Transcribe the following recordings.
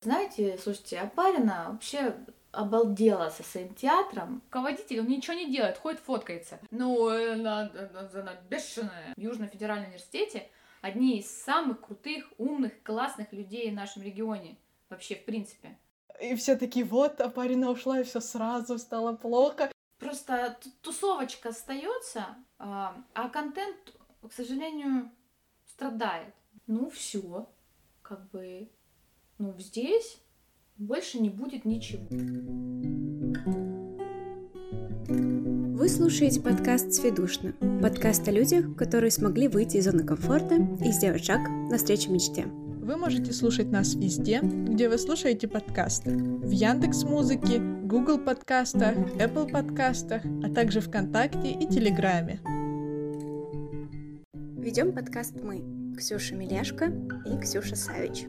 Знаете, слушайте, Апарина вообще обалдела со своим театром. Руководитель, он ничего не делает, ходит, фоткается. Ну, она, она, она бешеная. В Южном федеральном университете одни из самых крутых, умных, классных людей в нашем регионе. Вообще, в принципе. И все такие, вот, Апарина ушла, и все сразу стало плохо. Просто тусовочка остается, а, а контент, к сожалению, страдает. Ну, все, как бы, ну, здесь больше не будет ничего. Вы слушаете подкаст «Сведушно». Подкаст о людях, которые смогли выйти из зоны комфорта и сделать шаг навстречу мечте. Вы можете слушать нас везде, где вы слушаете подкасты. В Яндекс Музыке, Google подкастах, Apple подкастах, а также ВКонтакте и Телеграме. Ведем подкаст мы, Ксюша Миляшко и Ксюша Савич.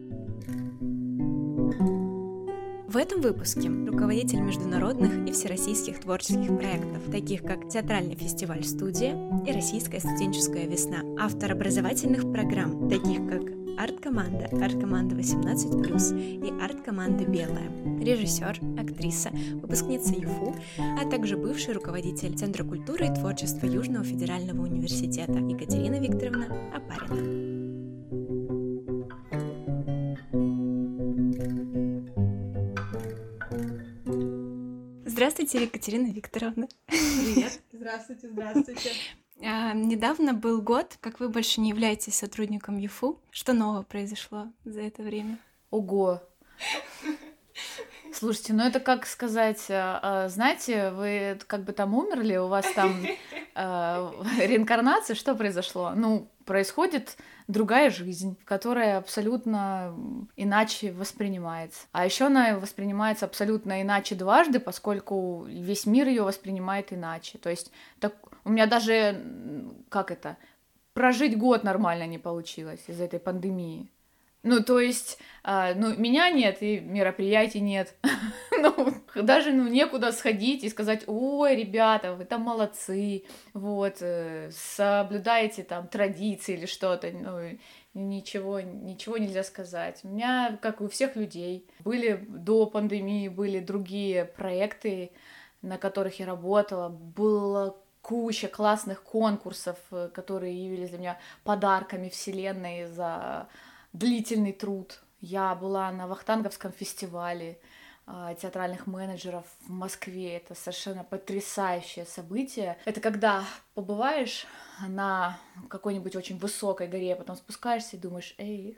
В этом выпуске руководитель международных и всероссийских творческих проектов, таких как Театральный фестиваль «Студия» и Российская студенческая весна, автор образовательных программ, таких как арт-команда, арт-команда 18+, и арт-команда «Белая», режиссер, актриса, выпускница ЮФУ, а также бывший руководитель Центра культуры и творчества Южного федерального университета Екатерина Викторовна Апарина. Здравствуйте, Екатерина Викторовна. Привет. Здравствуйте, здравствуйте. А, недавно был год, как вы больше не являетесь сотрудником ЮФУ. Что нового произошло за это время? Ого! Слушайте, ну это как сказать, а, а, знаете, вы как бы там умерли, у вас там э, реинкарнация, что произошло? Ну, происходит другая жизнь, которая абсолютно иначе воспринимается. А еще она воспринимается абсолютно иначе дважды, поскольку весь мир ее воспринимает иначе. То есть так, у меня даже, как это, прожить год нормально не получилось из-за этой пандемии. Ну, то есть, э, ну, меня нет, и мероприятий нет. ну, даже, ну, некуда сходить и сказать, ой, ребята, вы там молодцы, вот, э, соблюдаете там традиции или что-то, ну, ничего, ничего нельзя сказать. У меня, как у всех людей, были до пандемии, были другие проекты, на которых я работала, было куча классных конкурсов, э, которые явились для меня подарками вселенной за длительный труд. Я была на Вахтанговском фестивале э, театральных менеджеров в Москве. Это совершенно потрясающее событие. Это когда побываешь на какой-нибудь очень высокой горе, а потом спускаешься и думаешь, эй,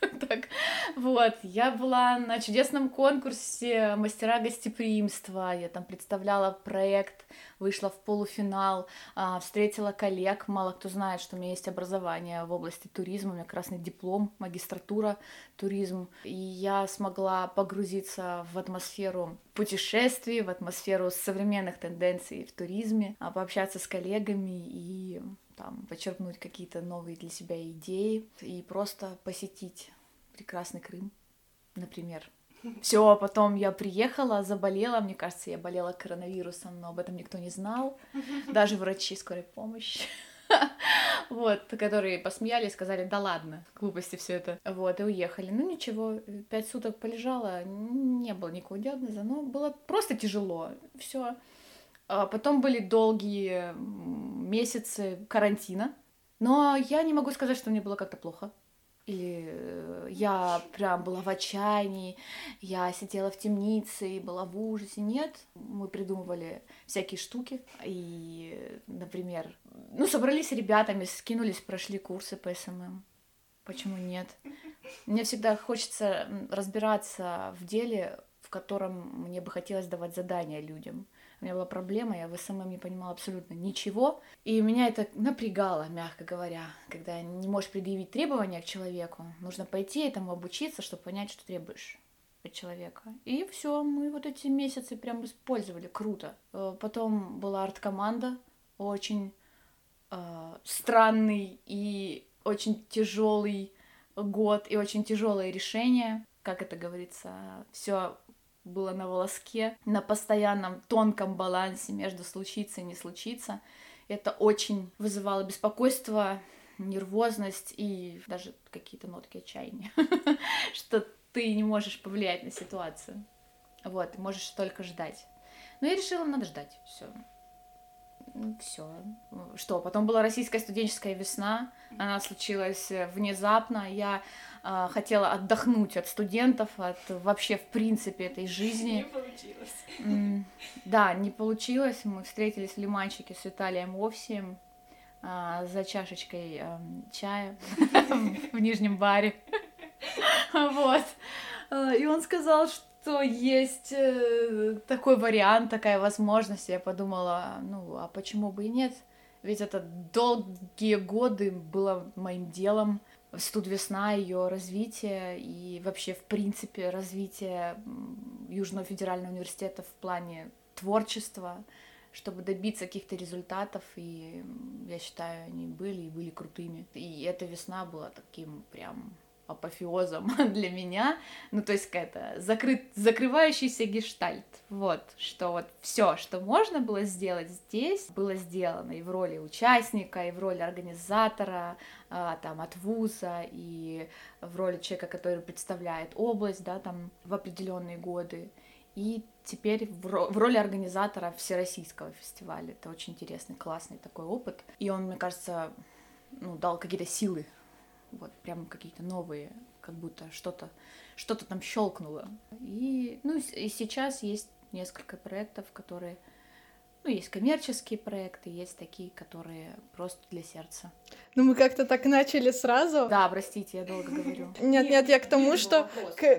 Так, вот, я была на чудесном конкурсе «Мастера гостеприимства», я там представляла проект, вышла в полуфинал, а, встретила коллег, мало кто знает, что у меня есть образование в области туризма, у меня красный диплом, магистратура туризм, и я смогла погрузиться в атмосферу путешествий, в атмосферу современных тенденций в туризме, а, пообщаться с коллегами и там, почерпнуть какие-то новые для себя идеи и просто посетить прекрасный Крым, например. Все, потом я приехала, заболела, мне кажется, я болела коронавирусом, но об этом никто не знал, даже врачи скорой помощи. Вот, которые посмеялись, сказали, да ладно, глупости все это. Вот, и уехали. Ну ничего, пять суток полежала, не было никакого диагноза, но было просто тяжело. Все. А потом были долгие месяцы карантина, но я не могу сказать, что мне было как-то плохо. Или э, я прям была в отчаянии, я сидела в темнице и была в ужасе. Нет, мы придумывали всякие штуки. И, например, ну, собрались с ребятами, скинулись, прошли курсы по SMM. Почему нет? Мне всегда хочется разбираться в деле, в котором мне бы хотелось давать задания людям. Меня была проблема, я в SMM не понимала абсолютно ничего. И меня это напрягало, мягко говоря, когда не можешь предъявить требования к человеку. Нужно пойти этому обучиться, чтобы понять, что требуешь от человека. И все, мы вот эти месяцы прям использовали, круто. Э, потом была арт-команда, очень э, странный и очень тяжелый год и очень тяжелое решение. Как это говорится, все было на волоске, на постоянном тонком балансе между случиться и не случиться. Это очень вызывало беспокойство, нервозность и даже какие-то нотки отчаяния, что ты не можешь повлиять на ситуацию. Вот, можешь только ждать. Но я решила, надо ждать. Все. Все. Что? Потом была российская студенческая весна. Она случилась э, внезапно. Я э, хотела отдохнуть от студентов, от вообще в принципе этой жизни. Не получилось. Да, не получилось. Мы встретились в Лиманчике с Виталием Овсием э, за чашечкой э, чая в нижнем баре. Вот. Э, и он сказал, что что есть э, такой вариант, такая возможность. Я подумала, ну, а почему бы и нет? Ведь это долгие годы было моим делом. Студ весна, ее развитие и вообще, в принципе, развитие Южного федерального университета в плане творчества, чтобы добиться каких-то результатов, и я считаю, они были и были крутыми. И эта весна была таким прям апофеозом для меня, ну то есть какая-то закрыт, закрывающийся гештальт, вот, что вот все, что можно было сделать здесь, было сделано и в роли участника, и в роли организатора, а, там, от вуза, и в роли человека, который представляет область, да, там, в определенные годы, и теперь в, в роли организатора всероссийского фестиваля. Это очень интересный, классный такой опыт, и он, мне кажется, ну, дал какие-то силы вот прям какие-то новые, как будто что-то что-то там щелкнуло. И, ну, и сейчас есть несколько проектов, которые ну, есть коммерческие проекты, есть такие, которые просто для сердца. Ну, мы как-то так начали сразу. Да, простите, я долго говорю. Нет, нет, я к тому, что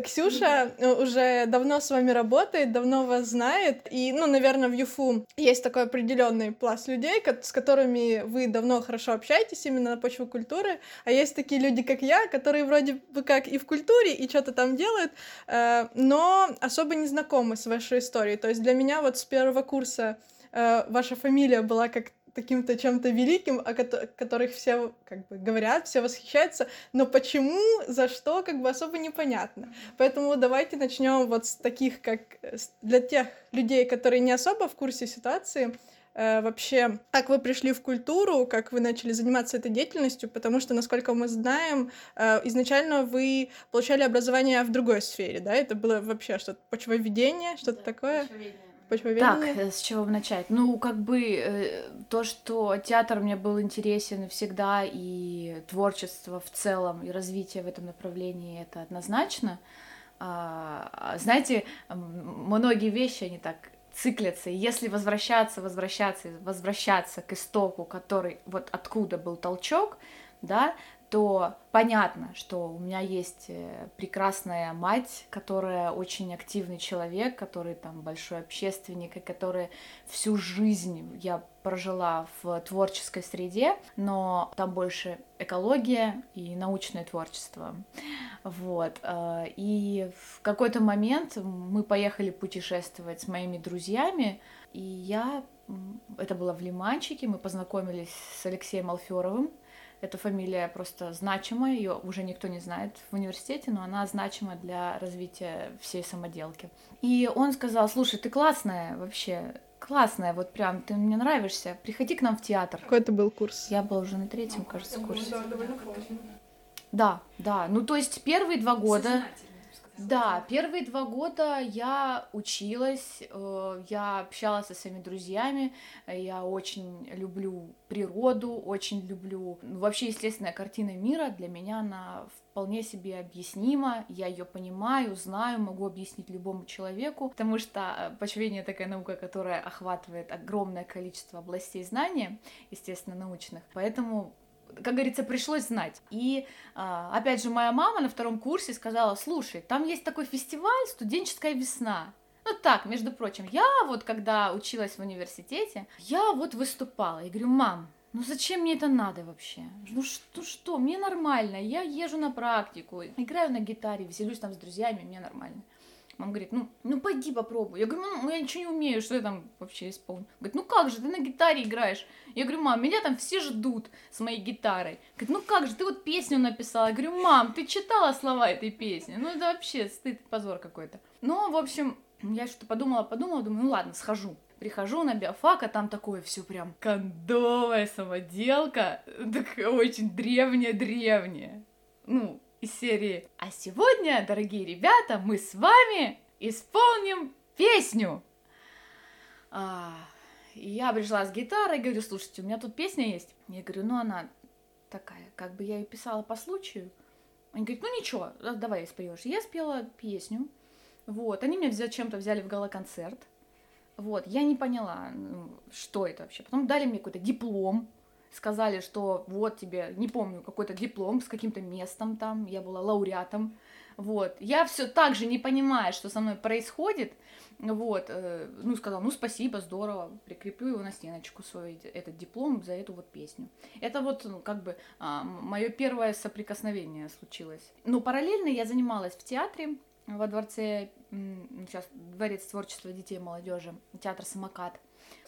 Ксюша э, уже давно с вами работает, давно вас знает, и, ну, наверное, в ЮФУ есть такой определенный пласт людей, с которыми вы давно хорошо общаетесь именно на почве культуры, а есть такие люди, как я, которые вроде бы как и в культуре, и что-то там делают, э, но особо не знакомы с вашей историей. То есть для меня вот с первого курса э, ваша фамилия была как каким-то чем-то великим, о которых все как бы говорят, все восхищаются, но почему, за что, как бы особо непонятно. Поэтому давайте начнем вот с таких, как для тех людей, которые не особо в курсе ситуации, э, вообще, как вы пришли в культуру, как вы начали заниматься этой деятельностью, потому что, насколько мы знаем, э, изначально вы получали образование в другой сфере, да, это было вообще что-то почвоведение, что-то да, такое. Почвоведение так, э, с чего начать? Ну, как бы э, то, что театр мне был интересен всегда, и творчество в целом, и развитие в этом направлении, это однозначно. А, знаете, многие вещи, они так циклятся, и если возвращаться, возвращаться, возвращаться к истоку, который, вот откуда был толчок, да, то понятно, что у меня есть э, прекрасная мать, которая очень активный человек, который там большой общественник, и который всю жизнь я прожила в творческой среде, но там больше экология и научное творчество. Вот. Э, и в какой-то момент мы поехали путешествовать с моими друзьями, и я... Это было в Лиманчике, мы познакомились с Алексеем Алферовым, эта фамилия просто значимая, ее уже никто не знает в университете, но она значима для развития всей самоделки. И он сказал, слушай, ты классная вообще, классная, вот прям, ты мне нравишься, приходи к нам в театр. Какой это был курс? Я была уже на третьем, кажется, курсе. Да, да, ну то есть первые два года... Да, первые два года я училась, э, я общалась со своими друзьями, я очень люблю природу, очень люблю... Ну, вообще, естественная картина мира для меня, она вполне себе объяснима, я ее понимаю, знаю, могу объяснить любому человеку, потому что почвение такая наука, которая охватывает огромное количество областей знания, естественно, научных, поэтому как говорится, пришлось знать. И, а, опять же, моя мама на втором курсе сказала, слушай, там есть такой фестиваль «Студенческая весна». Ну так, между прочим, я вот, когда училась в университете, я вот выступала. Я говорю, мам, ну зачем мне это надо вообще? Ну что, что, мне нормально, я езжу на практику, играю на гитаре, веселюсь там с друзьями, мне нормально. Мама говорит, ну, ну пойди попробуй. Я говорю, ну, я ничего не умею, что я там вообще исполню. Говорит, ну как же, ты на гитаре играешь. Я говорю, мам, меня там все ждут с моей гитарой. Говорит, ну как же, ты вот песню написала. Я говорю, мам, ты читала слова этой песни? Ну это вообще стыд, позор какой-то. Ну, в общем, я что-то подумала, подумала, думаю, ну ладно, схожу. Прихожу на биофак, а там такое все прям кондовая самоделка, такая очень древняя-древняя. Ну, из серии «А сегодня, дорогие ребята, мы с вами исполним песню!» а, Я пришла с гитарой, говорю, слушайте, у меня тут песня есть. Я говорю, ну она такая, как бы я ее писала по случаю. Они говорят, ну ничего, давай споешь. Я спела песню, вот, они меня зачем-то взяли в гала-концерт, вот, я не поняла, ну, что это вообще. Потом дали мне какой-то диплом, сказали, что вот тебе, не помню, какой-то диплом с каким-то местом там, я была лауреатом, вот. Я все так же не понимаю, что со мной происходит, вот, э, ну, сказал, ну, спасибо, здорово, прикреплю его на стеночку свой этот диплом за эту вот песню. Это вот, ну, как бы, а, мое первое соприкосновение случилось. Ну, параллельно я занималась в театре, во дворце, сейчас дворец творчества детей и молодежи, театр «Самокат»,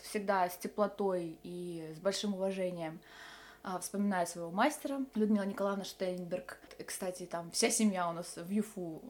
всегда с теплотой и с большим уважением а, вспоминаю своего мастера Людмила Николаевна Штейнберг. Кстати, там вся семья у нас в ЮФУ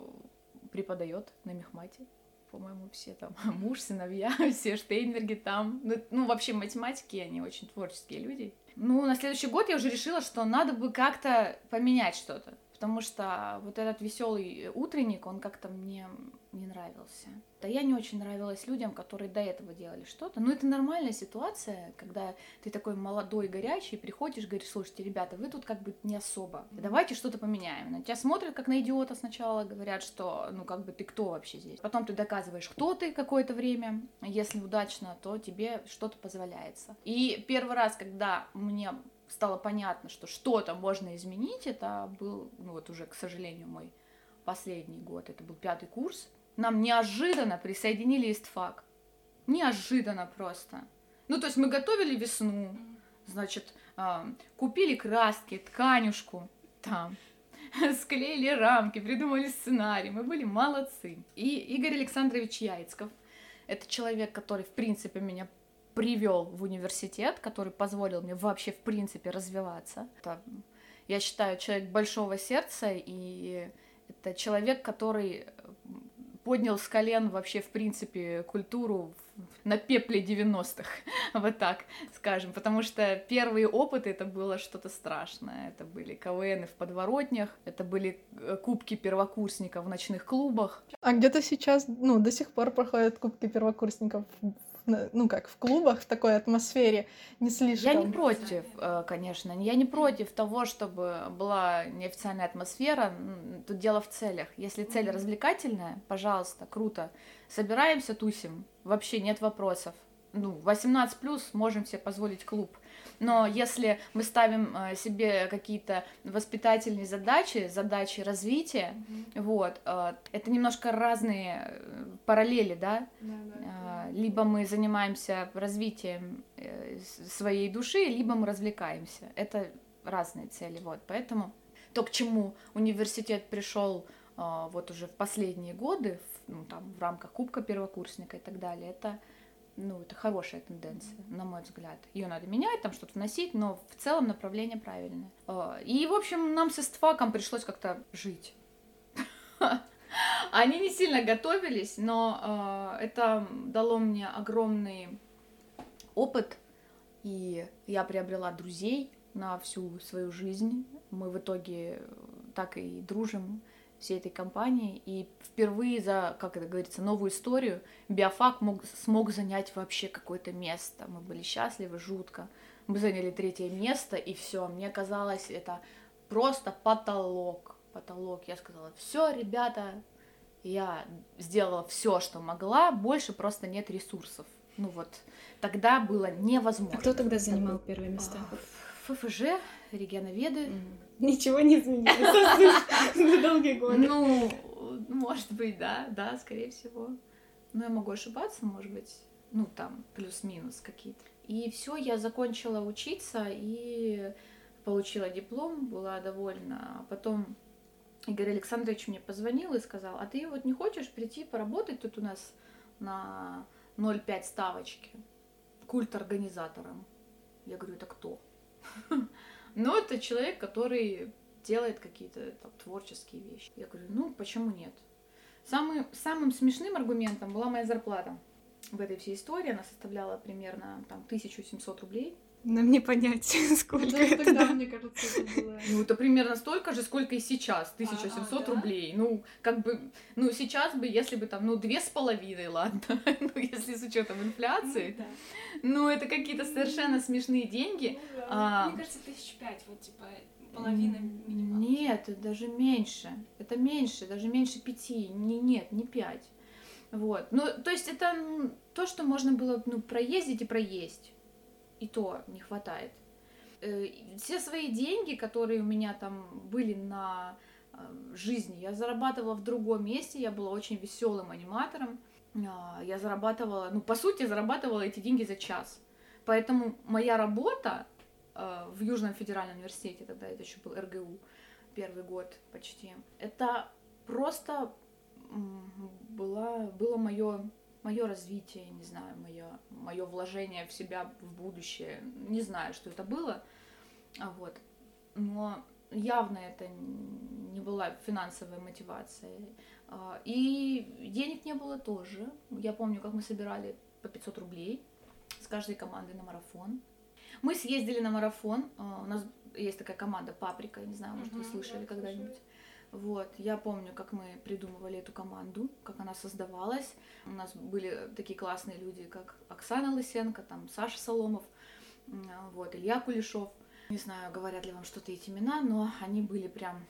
преподает на мехмате. По-моему, все там муж, сыновья, все Штейнберги там. Ну, ну, вообще математики, они очень творческие люди. Ну, на следующий год я уже решила, что надо бы как-то поменять что-то потому что вот этот веселый утренник, он как-то мне не нравился. Да я не очень нравилась людям, которые до этого делали что-то. Но это нормальная ситуация, когда ты такой молодой, горячий, приходишь, говоришь, слушайте, ребята, вы тут как бы не особо. Давайте что-то поменяем. На тебя смотрят как на идиота сначала, говорят, что ну как бы ты кто вообще здесь. Потом ты доказываешь, кто ты какое-то время. Если удачно, то тебе что-то позволяется. И первый раз, когда мне стало понятно, что что-то можно изменить, это был, ну вот уже, к сожалению, мой последний год, это был пятый курс, нам неожиданно присоединили истфак. Неожиданно просто. Ну, то есть мы готовили весну, значит, э, купили краски, тканюшку, там, склеили рамки, придумали сценарий, мы были молодцы. И Игорь Александрович Яйцков, это человек, который, в принципе, меня привел в университет, который позволил мне вообще в принципе развиваться. Это, я считаю, человек большого сердца, и это человек, который поднял с колен вообще, в принципе, культуру на пепле 90-х, вот так скажем, потому что первые опыты это было что-то страшное, это были КВНы в подворотнях, это были э, кубки первокурсников в ночных клубах. А где-то сейчас, ну, до сих пор проходят кубки первокурсников ну как, в клубах, в такой атмосфере не слишком. Я не против, э, конечно, я не против того, чтобы была неофициальная атмосфера. Тут дело в целях. Если цель развлекательная, пожалуйста, круто. Собираемся, тусим, вообще нет вопросов. Ну, 18 плюс можем себе позволить клуб. Но если мы ставим э, себе какие-то воспитательные задачи, задачи развития, mm-hmm. вот, э, это немножко разные э, параллели, да? Да, да. Либо мы занимаемся развитием своей души, либо мы развлекаемся. Это разные цели, вот, поэтому то, к чему университет пришел вот уже в последние годы, ну, там, в рамках Кубка первокурсника и так далее, это ну, это хорошая тенденция, на мой взгляд. Ее надо менять, там что-то вносить, но в целом направление правильное. А, и, в общем, нам с эстфаком пришлось как-то жить. Они не сильно готовились, но а, это дало мне огромный опыт, и я приобрела друзей на всю свою жизнь. Мы в итоге так и дружим всей этой компании. И впервые за, как это говорится, новую историю биофак мог, смог занять вообще какое-то место. Мы были счастливы, жутко. Мы заняли третье место, и все. Мне казалось, это просто потолок. Потолок. Я сказала, все, ребята, я сделала все, что могла, больше просто нет ресурсов. Ну вот, тогда было невозможно. А кто тогда занимал первые места? ФФЖ, регионоведы. Mm. Ничего не изменилось за долгие годы. Ну, может быть, да, да, скорее всего. Но я могу ошибаться, может быть, ну там плюс-минус какие-то. И все, я закончила учиться и получила диплом, была довольна. Потом Игорь Александрович мне позвонил и сказал, а ты вот не хочешь прийти поработать тут у нас на 0,5 ставочки культ организатором? Я говорю, это кто? Но это человек, который делает какие-то там, творческие вещи. Я говорю, ну почему нет? Самый, самым смешным аргументом была моя зарплата в этой всей истории. Она составляла примерно там, 1700 рублей. Нам не понять, сколько Ну, это. тогда, да. мне кажется, это было... Ну, это примерно столько же, сколько и сейчас, 1700 А, да? рублей. Ну, как бы, ну, сейчас бы, если бы там, ну, две с половиной, ладно, ну, если с учетом инфляции, Да. ну, это какие-то совершенно смешные деньги. Ну да. А, Мне кажется, тысяч пять, вот типа половина минимум. Нет, это даже меньше. Это меньше, даже меньше пяти. Не, нет, не пять. Вот. Ну, то есть это то, что можно было ну, проездить и проесть. И то не хватает. Э, Все свои деньги, которые у меня там были на э, жизни, я зарабатывала в другом месте. Я была очень веселым аниматором. А, Я зарабатывала, ну, по сути, зарабатывала эти деньги за час. Поэтому моя работа э, в Южном федеральном университете, тогда это еще был РГУ, первый год почти, это просто была, было мое мое развитие, не знаю, мое, мое вложение в себя в будущее. Не знаю, что это было. А вот. Но явно это не была финансовая мотивация. А, И денег не было тоже. Я помню, как мы собирали по 500 рублей с каждой командой на марафон. Мы съездили на марафон. а, У нас есть такая команда Паприка, не знаю, может, вы слышали да, когда-нибудь. Вот, я помню, как мы придумывали эту команду, как она создавалась. У нас были такие классные люди, как Оксана Лысенко, там Саша Соломов, вот, Илья Кулешов. Не знаю, говорят ли вам что-то эти имена, но они были прям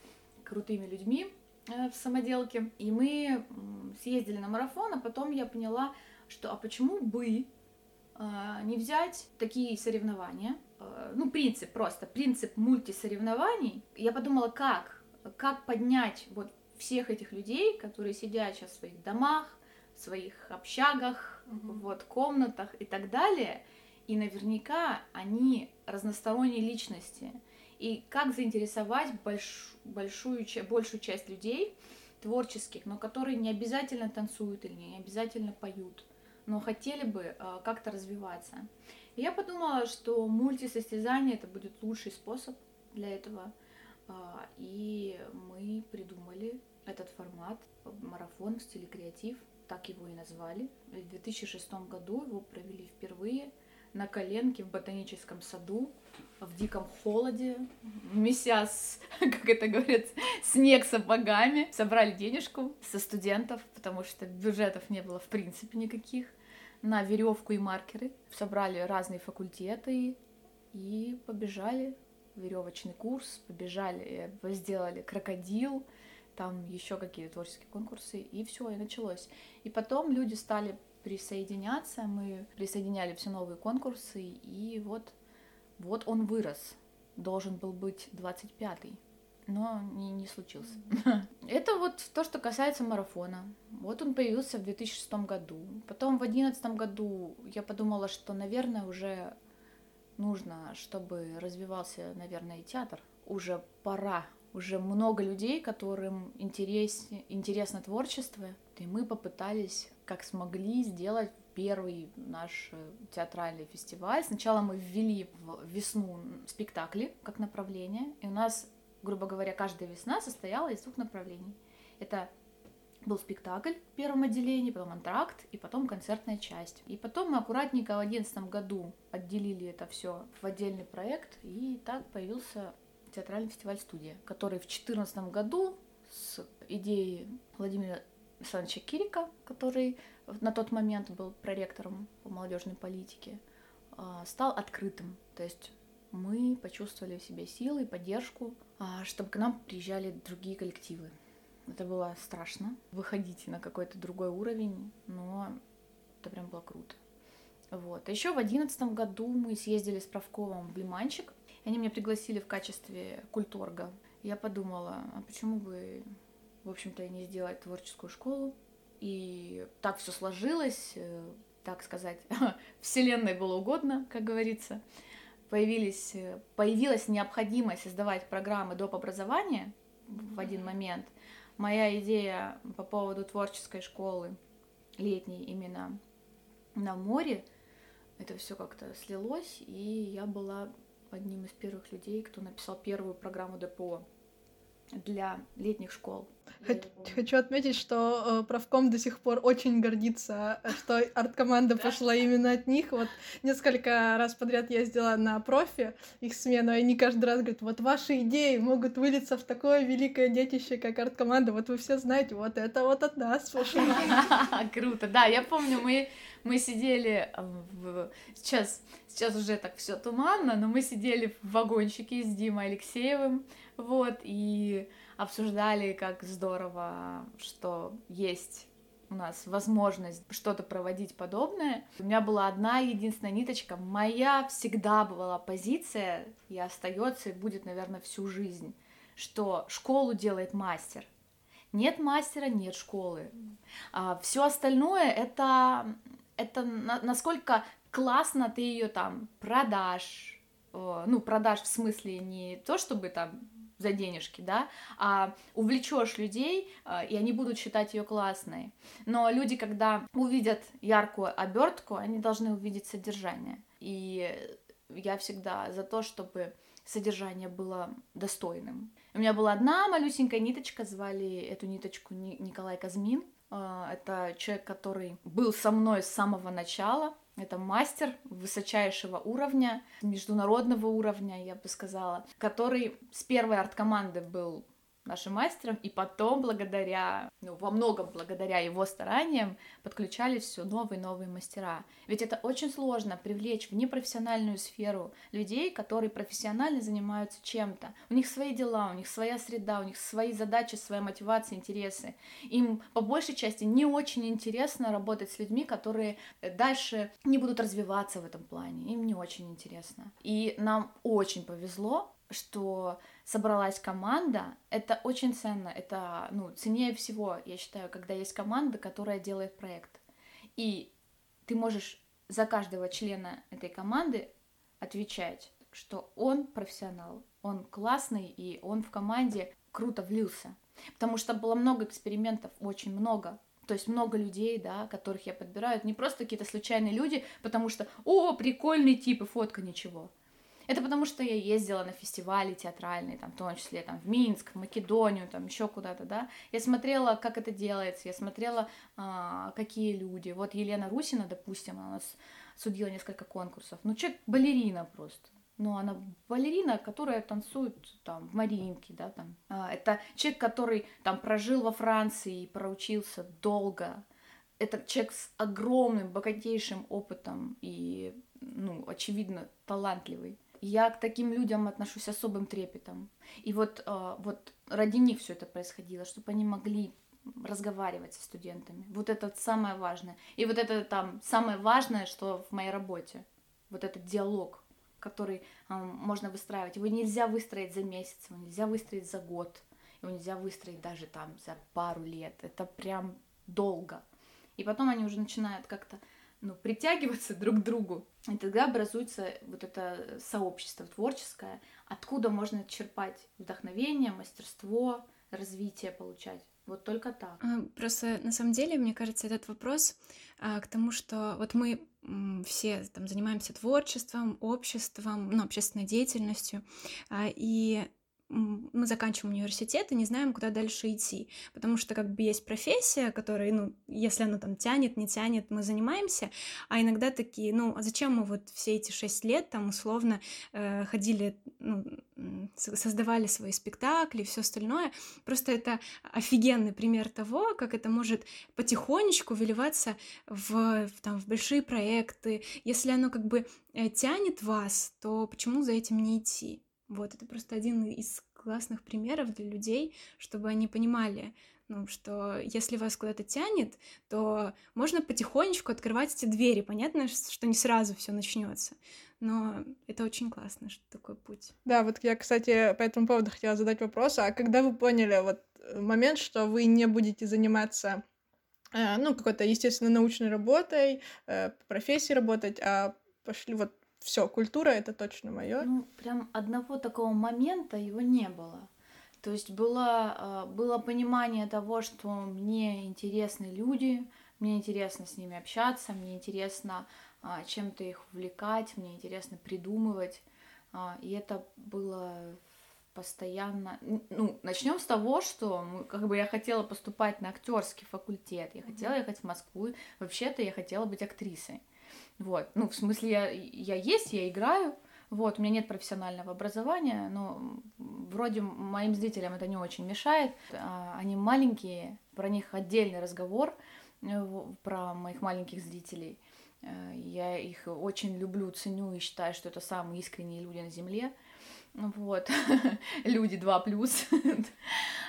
крутыми людьми э, в самоделке. И мы съездили на марафон, а потом я поняла, что а почему бы э, не взять такие соревнования? Э, Ну, принцип просто, принцип мультисоревнований. Я подумала, как? Как поднять вот всех этих людей, которые сидят сейчас в своих домах, в своих общагах, Мгм. вот, комнатах и так далее, и наверняка они разносторонние личности. И как заинтересовать больш- большую, большую часть людей творческих, но которые не обязательно танцуют или не обязательно поют, но хотели бы э, как-то развиваться. И я подумала, что мультисостязание это будет лучший способ для этого. А, И мы придумали этот формат, марафон в стиле креатив, так его и назвали. В 2006 году его провели впервые на коленке в ботаническом саду в диком холоде, меся с, как это говорят, снег сапогами. Собрали денежку со студентов, потому что бюджетов не было в принципе никаких, на веревку и маркеры. Собрали разные факультеты и побежали веревочный курс, побежали, э, сделали крокодил, там еще какие-то творческие конкурсы, и все, и началось. И потом люди стали присоединяться, мы присоединяли все новые конкурсы, и вот, вот он вырос. Должен был быть 25-й, но не, не случился. Это вот то, что касается марафона. Вот он появился в 2006 году. Потом в 2011 году я подумала, что, наверное, уже нужно, чтобы развивался, наверное, и театр. Уже пора. Уже много людей, которым интерес, интересно творчество. И мы попытались, как смогли, сделать первый наш э, театральный фестиваль. Сначала мы ввели в весну спектакли как направление. И у нас, грубо говоря, каждая весна состояла из двух направлений. Это был спектакль в первом отделении, потом антракт и потом концертная часть. И потом мы аккуратненько в 2011 году отделили это все в отдельный проект, и так появился театральный фестиваль «Студия», который в 2014 году с идеей Владимира Александровича Кирика, который на тот момент был проректором по молодежной политике, а, стал открытым. То есть мы почувствовали в себе силы и поддержку, а, чтобы к нам приезжали другие коллективы. Это было страшно, выходить на какой-то другой уровень, но это прям было круто. Вот. А еще в одиннадцатом году мы съездили с правковым в Лиманчик, они меня пригласили в качестве культорга. Я подумала, а почему бы, в общем-то, и не сделать творческую школу? И так все сложилось, э, так сказать, вселенной было угодно, как говорится. Появились, э, появилась необходимость создавать программы доп. образования в один момент. Моя идея по поводу творческой школы летней именно на море, это все как-то слилось, и я была одним из первых людей, кто написал первую программу ДПО для летних школ. Хочу отметить, что э, правком до сих пор очень гордится, э, что арт-команда пошла именно от них. Вот несколько раз подряд ездила на профи, их смену, и они каждый раз говорят, вот ваши идеи могут вылиться в такое великое детище, как арт-команда. Вот вы все знаете, вот это вот от нас пошло. Круто, да, я помню, мы мы сидели в... сейчас, сейчас уже так все туманно, но мы сидели в вагончике с Димой Алексеевым, вот, и обсуждали, как здорово, что есть у нас возможность что-то проводить подобное. У меня была одна единственная ниточка. Моя всегда была позиция, и остается, и будет, наверное, всю жизнь, что школу делает мастер. Нет мастера, нет школы. А все остальное это, это на, насколько классно ты ее там продашь. Ну, продашь в смысле не то, чтобы там за денежки, да, а увлечешь людей, а, и они будут считать ее классной. Но люди, когда увидят яркую обертку, они должны увидеть содержание. И я всегда за то, чтобы содержание было достойным. У меня была одна малюсенькая ниточка, звали эту ниточку Николай Казмин. А, это человек, который был со мной с самого начала, это мастер высочайшего уровня, международного уровня, я бы сказала, который с первой арт-команды был нашим мастером, и потом, благодаря, ну, во многом благодаря его стараниям, подключались все новые и новые мастера. Ведь это очень сложно привлечь в непрофессиональную сферу людей, которые профессионально занимаются чем-то. У них свои дела, у них своя среда, у них свои задачи, своя мотивация, интересы. Им по большей части не очень интересно работать с людьми, которые дальше не будут развиваться в этом плане. Им не очень интересно. И нам очень повезло, что собралась команда, это очень ценно, это, ну, ценнее всего, я считаю, когда есть команда, которая делает проект. И ты можешь за каждого члена этой команды отвечать, что он профессионал, он классный, и он в команде круто влился. Потому что было много экспериментов, очень много. То есть много людей, да, которых я подбираю. не просто какие-то случайные люди, потому что, о, прикольный тип и фотка, ничего. Это потому что я ездила на фестивали театральные, там, в том числе там, в Минск, в Македонию, там еще куда-то, да. Я смотрела, как это делается, я смотрела, а, какие люди. Вот Елена Русина, допустим, она у нас судила несколько конкурсов. Ну, человек балерина просто. Ну, она балерина, которая танцует там в Мариинке, да, там. А, это человек, который там прожил во Франции и проучился долго. Это человек с огромным, богатейшим опытом и, ну, очевидно, талантливый я к таким людям отношусь особым трепетом. И вот, э, вот ради них все это происходило, чтобы они могли разговаривать со студентами. Вот это самое важное. И вот это там самое важное, что в моей работе. Вот этот диалог, который э, можно выстраивать. Его нельзя выстроить за месяц, его нельзя выстроить за год, его нельзя выстроить даже там за пару лет. Это прям долго. И потом они уже начинают как-то ну, притягиваться друг к другу. И тогда образуется вот это сообщество творческое, откуда можно черпать вдохновение, мастерство, развитие получать. Вот только так. Просто на самом деле, мне кажется, этот вопрос а, к тому, что вот мы все там занимаемся творчеством, обществом, ну, общественной деятельностью, а, и мы заканчиваем университет и не знаем, куда дальше идти, потому что как бы есть профессия, которая, ну, если она там тянет, не тянет, мы занимаемся, а иногда такие, ну, а зачем мы вот все эти шесть лет там условно э, ходили, ну, создавали свои спектакли все остальное, просто это офигенный пример того, как это может потихонечку выливаться в, в там, в большие проекты, если оно как бы э, тянет вас, то почему за этим не идти? Вот, это просто один из классных примеров для людей, чтобы они понимали, ну, что если вас куда-то тянет, то можно потихонечку открывать эти двери. Понятно, что не сразу все начнется, но это очень классно, что такой путь. Да, вот я, кстати, по этому поводу хотела задать вопрос. А когда вы поняли вот э, момент, что вы не будете заниматься э, ну, какой-то, естественно, научной работой, э, профессией работать, а пошли вот все, культура это точно мое. Ну, прям одного такого момента его не было. То есть было, а, было понимание того, что мне интересны люди, мне интересно с ними общаться, мне интересно а, чем-то их увлекать, мне интересно придумывать. А, и это было постоянно, ну, начнем с того, что как бы я хотела поступать на актерский факультет, я хотела ехать в Москву, вообще-то я хотела быть актрисой, вот, ну, в смысле, я, я есть, я играю, вот, у меня нет профессионального образования, но вроде моим зрителям это не очень мешает. А, они маленькие, про них отдельный разговор, э, про моих маленьких зрителей. Э, я их очень люблю, ценю и считаю, что это самые искренние люди на Земле. Вот, люди 2 плюс.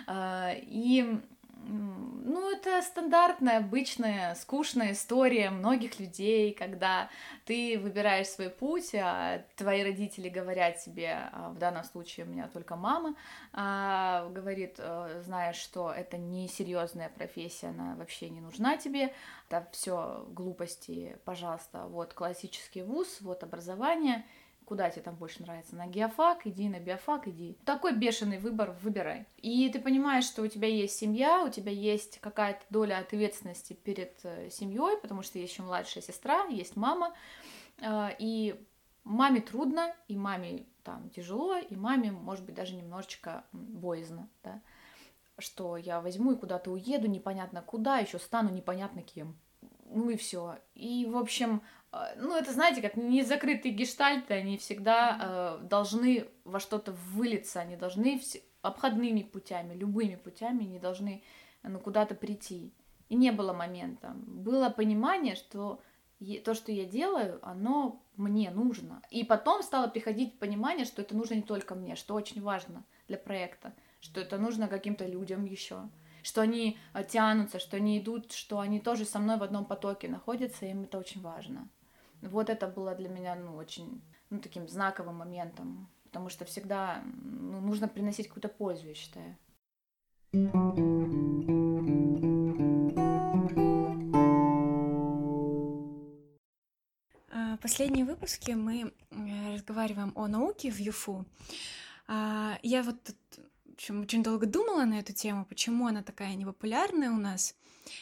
А, и ну, это стандартная, обычная, скучная история многих людей, когда ты выбираешь свой путь, а твои родители говорят тебе, а в данном случае у меня только мама, а, говорит, э, знаешь, что это не серьезная профессия, она вообще не нужна тебе, это все глупости, пожалуйста, вот классический вуз, вот образование, куда тебе там больше нравится, на геофак, иди, на биофак, иди. Такой бешеный выбор, выбирай. И ты понимаешь, что у тебя есть семья, у тебя есть какая-то доля ответственности перед э, семьей, потому что есть еще младшая сестра, есть мама, э, и маме трудно, и маме там тяжело, и маме, может быть, даже немножечко боязно, да, что я возьму и куда-то уеду, непонятно куда, еще стану непонятно кем. Ну и все. И, в общем, ну, это, знаете, как незакрытые гештальты, они всегда э, должны во что-то вылиться, они должны вс- обходными путями, любыми путями, не должны ну, куда-то прийти. И не было момента. Было понимание, что то, что я делаю, оно мне нужно. И потом стало приходить понимание, что это нужно не только мне, что очень важно для проекта, что это нужно каким-то людям еще, что они э, тянутся, что они идут, что они тоже со мной в одном потоке находятся, им это очень важно. Вот это было для меня, ну, очень, ну, таким знаковым моментом, потому что всегда ну, нужно приносить какую-то пользу, я считаю. А, последние выпуски мы разговариваем о науке в ЮФУ. А, я вот общем, очень долго думала на эту тему, почему она такая непопулярная у нас,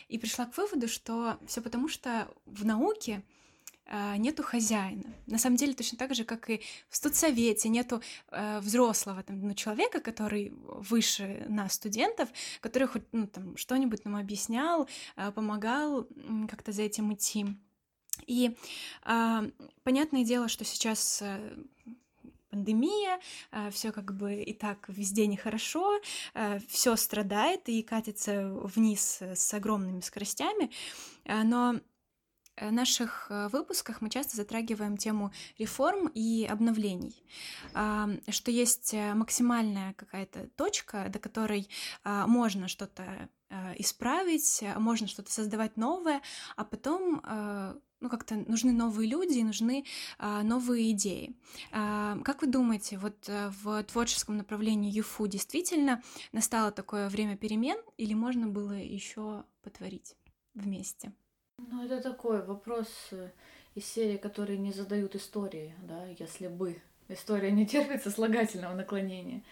и пришла к выводу, что все потому, что в науке нету хозяина. На самом деле точно так же, как и в студсовете нету э, взрослого там, ну, человека, который выше нас, студентов, который хоть ну, там, что-нибудь нам объяснял, э, помогал как-то за этим идти. И э, понятное дело, что сейчас э, пандемия, все как бы и так везде нехорошо, все страдает и катится вниз с огромными скоростями, но Э, наших э, выпусках мы часто затрагиваем тему реформ и обновлений, что есть э, максимальная какая-то точка, до которой можно что-то исправить, можно что-то создавать новое, а потом ну, как-то нужны новые люди, нужны новые идеи. как вы думаете, вот в творческом направлении ЮФУ действительно настало такое время перемен, или можно было еще потворить вместе? Ну, это такой вопрос э, из серии, которые не задают истории, да, если бы. История не терпит сослагательного наклонения.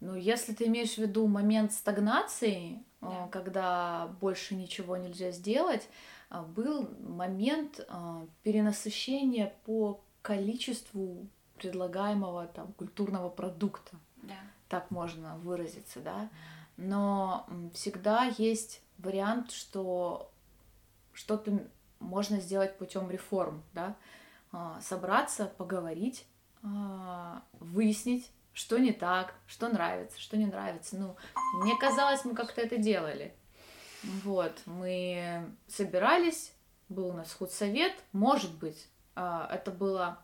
Но если ты имеешь в виду момент стагнации, э, да. когда больше ничего нельзя сделать, э, был момент перенасыщения по количеству предлагаемого там культурного продукта. Да. Так можно выразиться, да. Но всегда есть вариант, что что-то можно сделать путем реформ, да, а, собраться, поговорить, а, выяснить, что не так, что нравится, что не нравится. Ну, мне казалось, мы как-то это делали. Вот, мы собирались, был у нас худсовет, может быть, а, это было,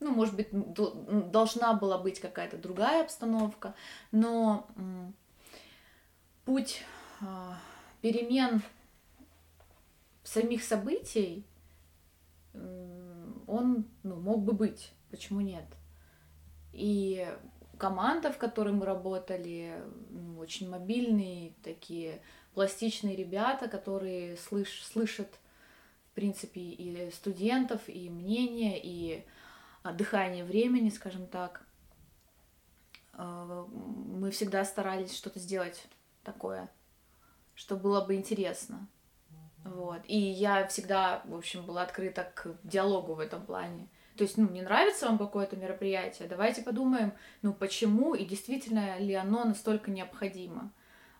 ну, может быть, должна была быть какая-то другая обстановка, но путь перемен самих событий он ну, мог бы быть, почему нет? И команда, в которой мы работали, ну, очень мобильные, такие пластичные ребята, которые слыш слышат, в принципе, и студентов, и мнения, и дыхание времени, скажем так. А, мы всегда старались что-то сделать такое, что было бы интересно. Вот. И я всегда, в общем, была открыта к диалогу в этом плане. То есть, ну, не нравится вам какое-то мероприятие, давайте подумаем, ну, почему и действительно ли оно настолько необходимо.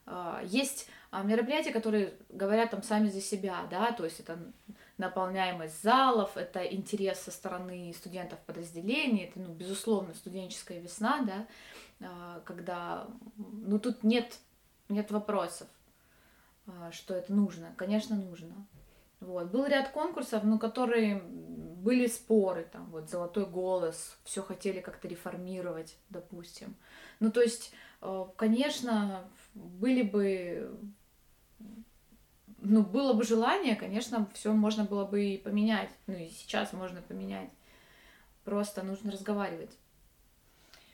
А, есть а, мероприятия, которые говорят там сами за себя, да, то есть это наполняемость залов, это интерес со стороны студентов подразделений, это, ну, безусловно, студенческая весна, да, а, когда, ну, тут нет, нет вопросов, что это нужно, конечно, нужно. Вот. Был ряд конкурсов, ну, которые были споры, там, вот, «Золотой голос», все хотели как-то реформировать, допустим. Ну, то есть, э, конечно, были бы ну, было бы желание, конечно, все можно было бы и поменять. Ну, и сейчас можно поменять. Просто нужно разговаривать.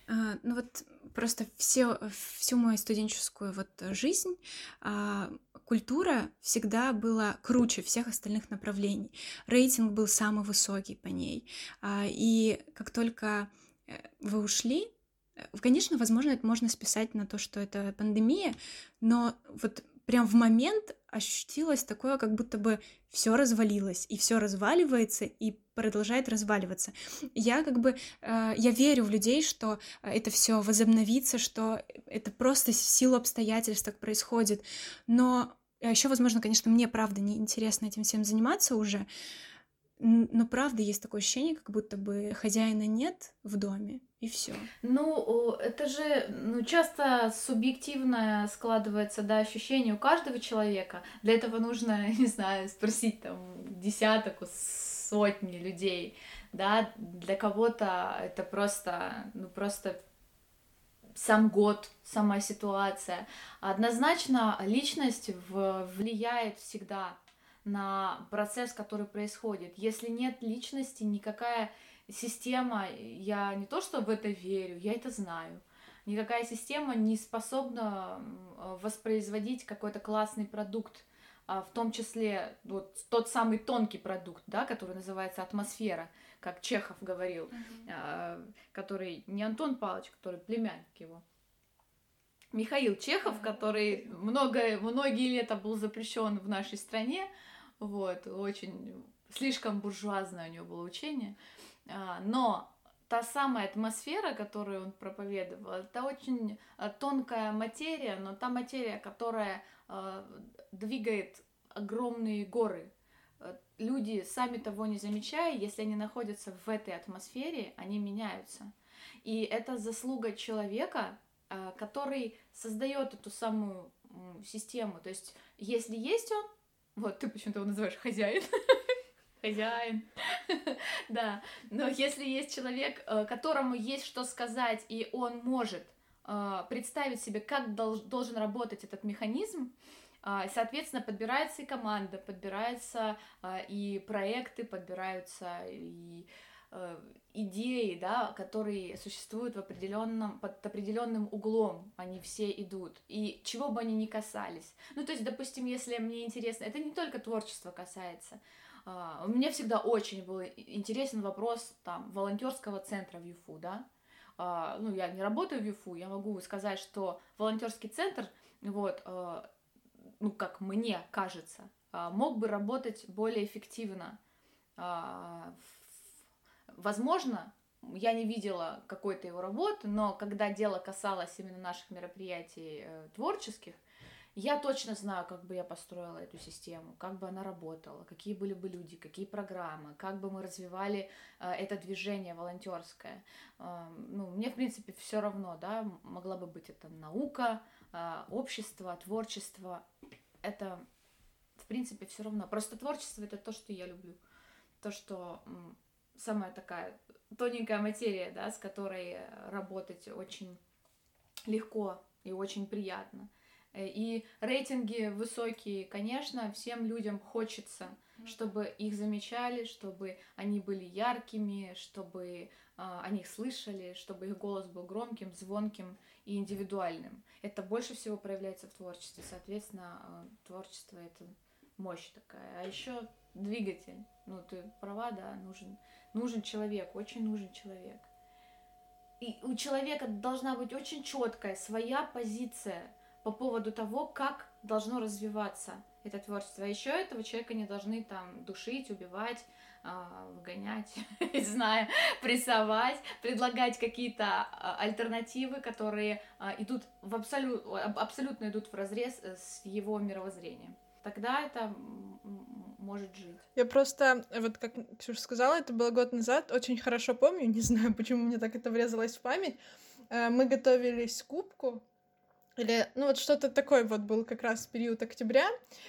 А, ну вот просто все, всю мою студенческую вот жизнь а, культура всегда была круче всех остальных направлений. Рейтинг был самый высокий по ней. А, и как только э, вы ушли, э, Конечно, возможно, это можно списать на то, что это пандемия, но вот прям в момент ощутилось такое, как будто бы все развалилось, и все разваливается, и продолжает разваливаться. Я как бы, э, я верю в людей, что это все возобновится, что это просто в силу обстоятельств так происходит, но еще, возможно, конечно, мне правда не интересно этим всем заниматься уже, но правда есть такое ощущение, как будто бы хозяина нет в доме, и все. Ну, это же ну, часто субъективное складывается да, ощущение у каждого человека. Для этого нужно, не знаю, спросить там десяток, сотни людей. Да, для кого-то это просто, ну, просто сам год, сама ситуация. Однозначно личность влияет всегда на процесс, который происходит. Если нет личности, никакая система, я не то что в это верю, я это знаю. Никакая система не способна воспроизводить какой-то классный продукт, в том числе вот тот самый тонкий продукт, да, который называется атмосфера, как Чехов говорил, uh-huh. который не Антон Павлович, который племянник его. Михаил Чехов, который много, многие лета был запрещен в нашей стране, вот, очень слишком буржуазное у него было учение. А, но та самая атмосфера, которую он проповедовал, это очень а, тонкая материя, но та материя, которая а, двигает огромные горы. Люди, сами того не замечая, если они находятся в этой атмосфере, они меняются. И это заслуга человека, который создает эту самую систему. То есть, если есть он, вот, ты почему-то его называешь хозяин. Хозяин. Да. Но если есть человек, э, которому есть что сказать, и он может э, представить себе, как должен работать этот механизм, э, Соответственно, подбирается и команда, подбираются и проекты, подбираются и идеи, да, которые существуют в определенном, под определенным углом, они все идут, и чего бы они ни касались. Ну, то есть, допустим, если мне интересно, это не только творчество касается, мне всегда очень был интересен вопрос там волонтерского центра в ЮФУ, да. Uh, ну, я не работаю в ЮФУ, я могу сказать, что волонтерский центр, вот, uh, ну, как мне кажется, мог бы работать более эффективно Возможно, я не видела какой-то его работы, но когда дело касалось именно наших мероприятий э, творческих, я точно знаю, как бы я построила эту систему, как бы она работала, какие были бы люди, какие программы, как бы мы развивали э, это движение волонтерское. Э, ну, мне, в принципе, все равно, да, могла бы быть это наука, э, общество, творчество. Это, в принципе, все равно. Просто творчество это то, что я люблю. То, что самая такая тоненькая материя, да, с которой работать очень легко и очень приятно. Э, и рейтинги высокие, конечно, всем людям хочется, чтобы их замечали, чтобы они были яркими, чтобы э, о них слышали, чтобы их голос был громким, звонким и индивидуальным. Это больше всего проявляется в творчестве. Соответственно, э, творчество это мощь такая. А еще двигатель. Ну, ты права, да, нужен, нужен человек, очень нужен человек. И у человека должна быть очень четкая своя позиция по поводу того, как должно развиваться это творчество. А еще этого человека не должны там душить, убивать, а, выгонять, не знаю, прессовать, предлагать какие-то а, альтернативы, которые идут в абсолют, абсолютно идут в разрез э, с его мировоззрением. Тогда это может жить. Я просто, вот как Ксюша сказала, это было год назад, очень хорошо помню, не знаю, почему мне так это врезалось в память. Э, мы готовились к кубку, или, ну вот что-то такое вот был как раз период октября,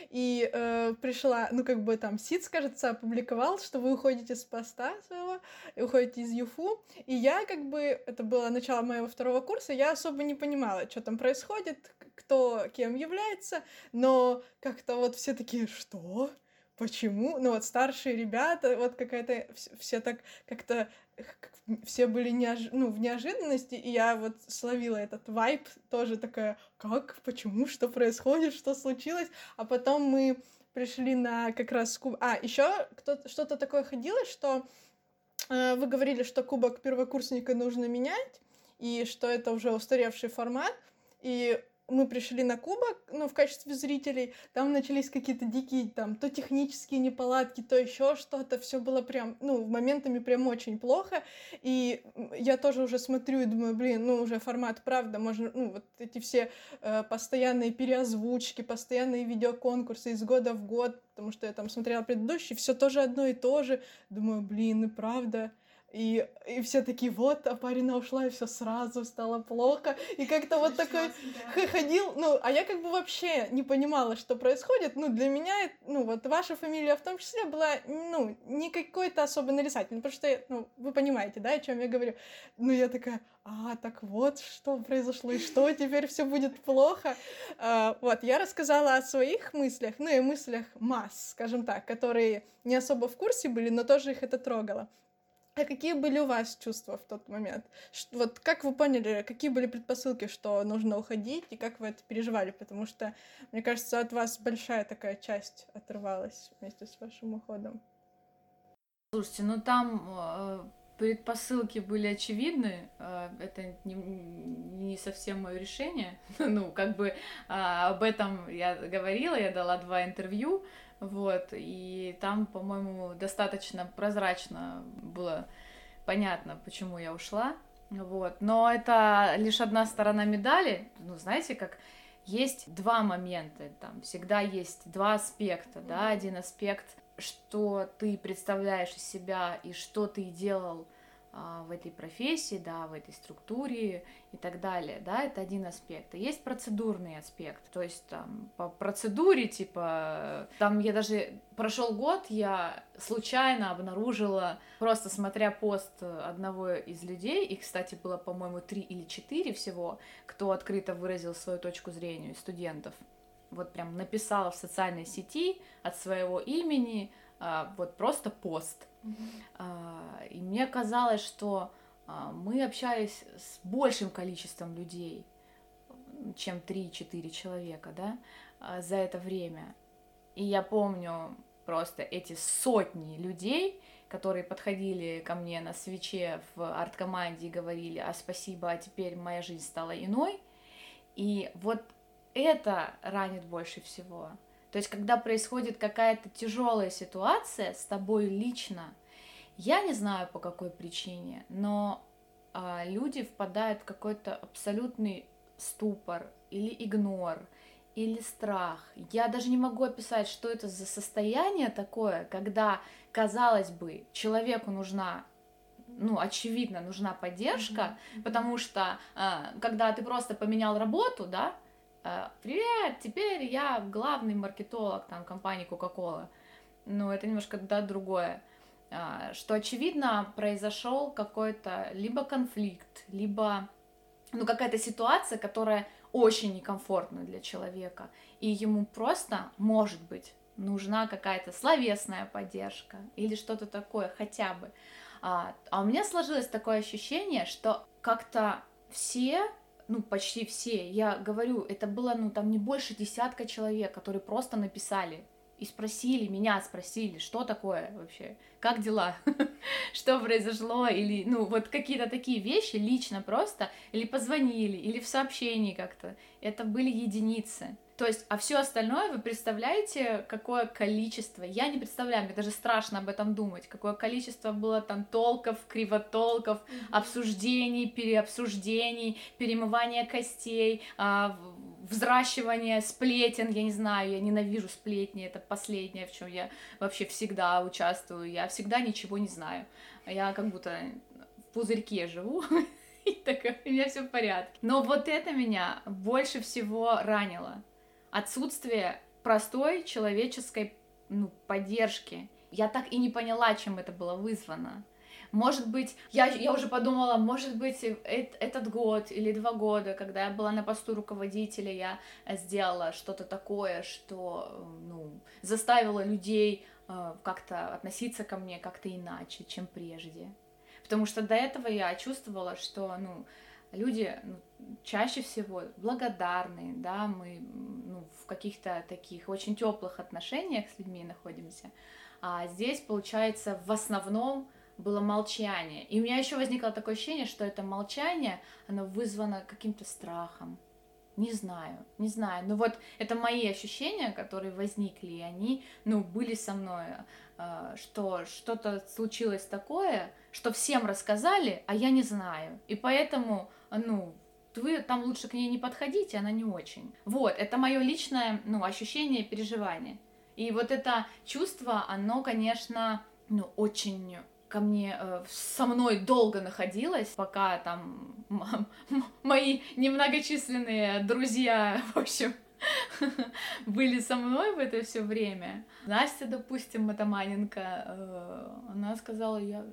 и э, пришла, ну как бы там СИЦ, кажется, опубликовал, что вы уходите с поста своего, и уходите из ЮФУ, и я как бы, это было начало моего второго курса, я особо не понимала, что там происходит, кто кем является, но как-то вот все такие, что? почему, ну вот старшие ребята, вот какая-то, все так как-то, все были неож... ну, в неожиданности, и я вот словила этот вайп, тоже такая, как, почему, что происходит, что случилось, а потом мы пришли на как раз куб... А, еще что-то такое ходило, что э, вы говорили, что кубок первокурсника нужно менять, и что это уже устаревший формат, и мы пришли на кубок, ну, в качестве зрителей, там начались какие-то дикие, там, то технические неполадки, то еще что-то, все было прям, ну, моментами прям очень плохо, и я тоже уже смотрю и думаю, блин, ну, уже формат, правда, можно, ну, вот эти все э, постоянные переозвучки, постоянные видеоконкурсы из года в год, потому что я там смотрела предыдущий, все тоже одно и то же, думаю, блин, и правда, и, и все такие, вот, а парень ушла, и все сразу стало плохо. И как-то вот такой ходил, ну, а я как бы вообще не понимала, что происходит. Ну, для меня, ну, вот ваша фамилия в том числе была, ну, не какой-то особо нарисательный, потому что, ну, вы понимаете, да, о чем я говорю. Ну, я такая, а, так вот, что произошло, и что, теперь все будет плохо. А, вот, я рассказала о своих мыслях, ну, и мыслях масс, скажем так, которые не особо в курсе были, но тоже их это трогало. А какие были у вас чувства в тот момент? Вот как вы поняли, какие были предпосылки, что нужно уходить, и как вы это переживали? Потому что, мне кажется, от вас большая такая часть отрывалась вместе с вашим уходом. Слушайте, ну там э, предпосылки были очевидны. Э, это не, не совсем мое решение. ну, как бы э, об этом я говорила, я дала два интервью. Вот, и там, по-моему, достаточно прозрачно было понятно, почему я ушла. Вот, но это лишь одна сторона медали. Ну, знаете, как есть два момента, там всегда есть два аспекта, да, один аспект, что ты представляешь из себя и что ты делал в этой профессии, да, в этой структуре и так далее, да, это один аспект. И есть процедурный аспект, то есть там по процедуре, типа, там я даже прошел год, я случайно обнаружила, просто смотря пост одного из людей, и, кстати, было, по-моему, три или четыре всего, кто открыто выразил свою точку зрения студентов, вот прям написала в социальной сети от своего имени, а, вот просто пост. Mm-hmm. И мне казалось, что а, мы общались с большим количеством людей, чем 3-4 человека, да, за это время. И я помню просто эти сотни людей, которые подходили ко мне на свече в арт-команде и говорили, а спасибо, а теперь моя жизнь стала иной. И вот это ранит больше всего. То есть, когда происходит какая-то тяжелая ситуация с тобой лично, я не знаю по какой причине, но а, люди впадают в какой-то абсолютный ступор или игнор, или страх. Я даже не могу описать, что это за состояние такое, когда, казалось бы, человеку нужна ну, очевидно, нужна поддержка, mm-hmm. потому что э, когда ты просто поменял работу, да, привет, теперь я главный маркетолог там компании Coca-Cola. Ну, это немножко да, другое. А, что, очевидно, произошел какой-то либо конфликт, либо ну, какая-то ситуация, которая очень некомфортна для человека, и ему просто, может быть, нужна какая-то словесная поддержка или что-то такое хотя бы. А, а у меня сложилось такое ощущение, что как-то все ну, почти все, я говорю, это было, ну, там не больше десятка человек, которые просто написали и спросили, меня спросили, что такое вообще, как дела, что произошло, или, ну, вот какие-то такие вещи лично просто, или позвонили, или в сообщении как-то, это были единицы. То есть, а все остальное вы представляете, какое количество, я не представляю, мне даже страшно об этом думать, какое количество было там толков, кривотолков, обсуждений, переобсуждений, перемывания костей, а, взращивание сплетен, я не знаю, я ненавижу сплетни, это последнее, в чем я вообще всегда участвую, я всегда ничего не знаю, я как будто в пузырьке живу, и такая, у меня все в порядке. Но вот это меня больше всего ранило, отсутствие простой человеческой ну, поддержки. Я так и не поняла, чем это было вызвано. Может быть, я, я уже подумала, может быть, этот год или два года, когда я была на посту руководителя, я сделала что-то такое, что ну, заставило людей э, как-то относиться ко мне как-то иначе, чем прежде. Потому что до этого я чувствовала, что ну, люди ну, чаще всего благодарны, да, мы ну, в каких-то таких очень теплых отношениях с людьми находимся, а здесь, получается, в основном было молчание. И у меня еще возникло такое ощущение, что это молчание, оно вызвано каким-то страхом. Не знаю, не знаю. Но вот это мои ощущения, которые возникли, и они, ну, были со мной, э, что что-то случилось такое, что всем рассказали, а я не знаю. И поэтому, ну, вы там лучше к ней не подходите, она не очень. Вот, это мое личное, ну, ощущение, переживание. И вот это чувство, оно, конечно, ну, очень ко мне э, со мной долго находилась, пока там мои немногочисленные друзья, в общем, были со мной в это все время. Настя, допустим, Матаманенко, э, она сказала, я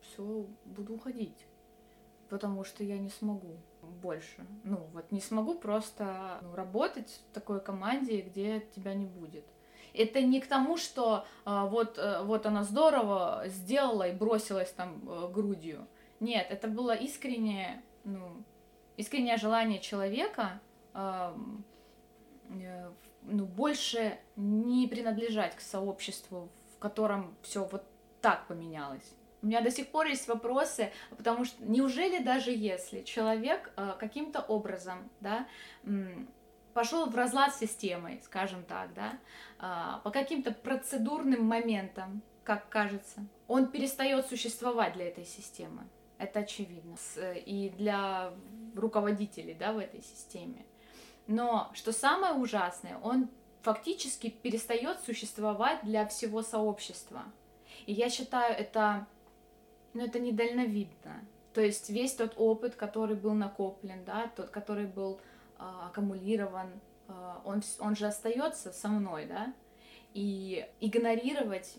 все буду уходить, потому что я не смогу больше. Ну, вот не смогу просто ну, работать в такой команде, где тебя не будет. Это не к тому, что а, вот, а, вот она здорово сделала и бросилась там а, грудью. Нет, это было искреннее, ну, искреннее желание человека а, ну, больше не принадлежать к сообществу, в котором все вот так поменялось. У меня до сих пор есть вопросы, потому что неужели даже если человек э, каким-то образом, да, пошел в разлад с системой, скажем так, да, а, по каким-то процедурным моментам, как кажется, он перестает существовать для этой системы. Это очевидно. И для руководителей, да, в этой системе. Но что самое ужасное, он фактически перестает существовать для всего сообщества. И я считаю, это, ну, это недальновидно. То есть весь тот опыт, который был накоплен, да, тот, который был а, аккумулирован, а, он, он же остается со мной, да, и игнорировать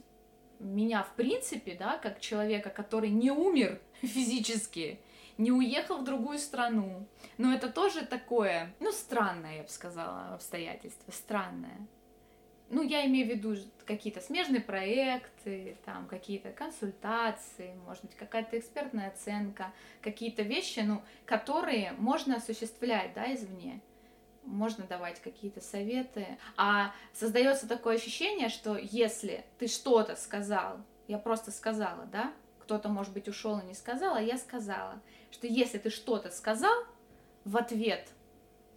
меня в принципе, да, как человека, который не умер физически, не уехал в другую страну. Но это тоже такое, ну, странное, я бы сказала, обстоятельство, странное. Ну, я имею в виду какие-то смежные проекты, там, какие-то консультации, может быть, какая-то экспертная оценка, какие-то вещи, ну, которые можно осуществлять, да, извне. Можно давать какие-то советы. А создается такое ощущение, что если ты что-то сказал, я просто сказала, да, кто-то, может быть, ушел и не сказал, а я сказала, что если ты что-то сказал в ответ,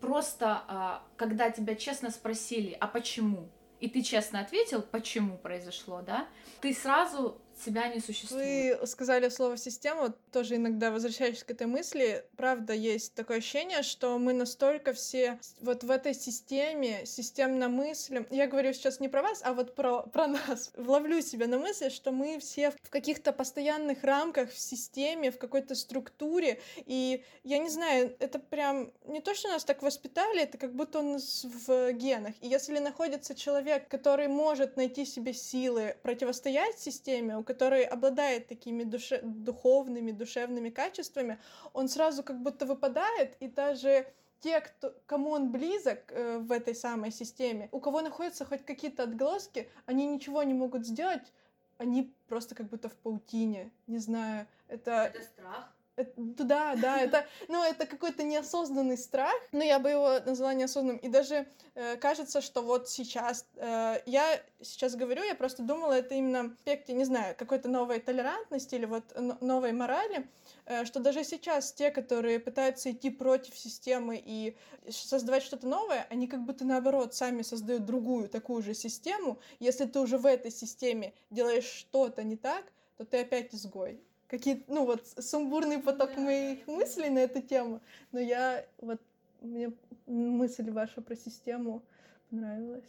просто а, когда тебя честно спросили, а почему, и ты честно ответил, почему произошло, да, ты сразу себя не существует. Вы сказали слово «система», тоже иногда возвращаюсь к этой мысли. Правда, есть такое ощущение, что мы настолько все вот в этой системе, системно мыслим. Я говорю сейчас не про вас, а вот про, про нас. Вловлю себя на мысли, что мы все в каких-то постоянных рамках, в системе, в какой-то структуре. И я не знаю, это прям не то, что нас так воспитали, это как будто нас в генах. И если находится человек, который может найти себе силы противостоять системе, который обладает такими душе... духовными, душевными качествами, он сразу как будто выпадает, и даже те, кто, кому он близок э, в этой самой системе, у кого находятся хоть какие-то отголоски, они ничего не могут сделать, они просто как будто в паутине, не знаю, это... Это страх? Да, да, это, ну, это какой-то неосознанный страх, но я бы его назвала неосознанным. И даже э, кажется, что вот сейчас, э, я сейчас говорю, я просто думала, это именно в аспекте, не знаю, какой-то новой толерантности или вот новой морали, э, что даже сейчас те, которые пытаются идти против системы и создавать что-то новое, они как будто наоборот сами создают другую такую же систему. Если ты уже в этой системе делаешь что-то не так, то ты опять изгой какие ну вот сумбурный поток да, моих да, мыслей на эту тему, но я вот мне мысль ваша про систему понравилась.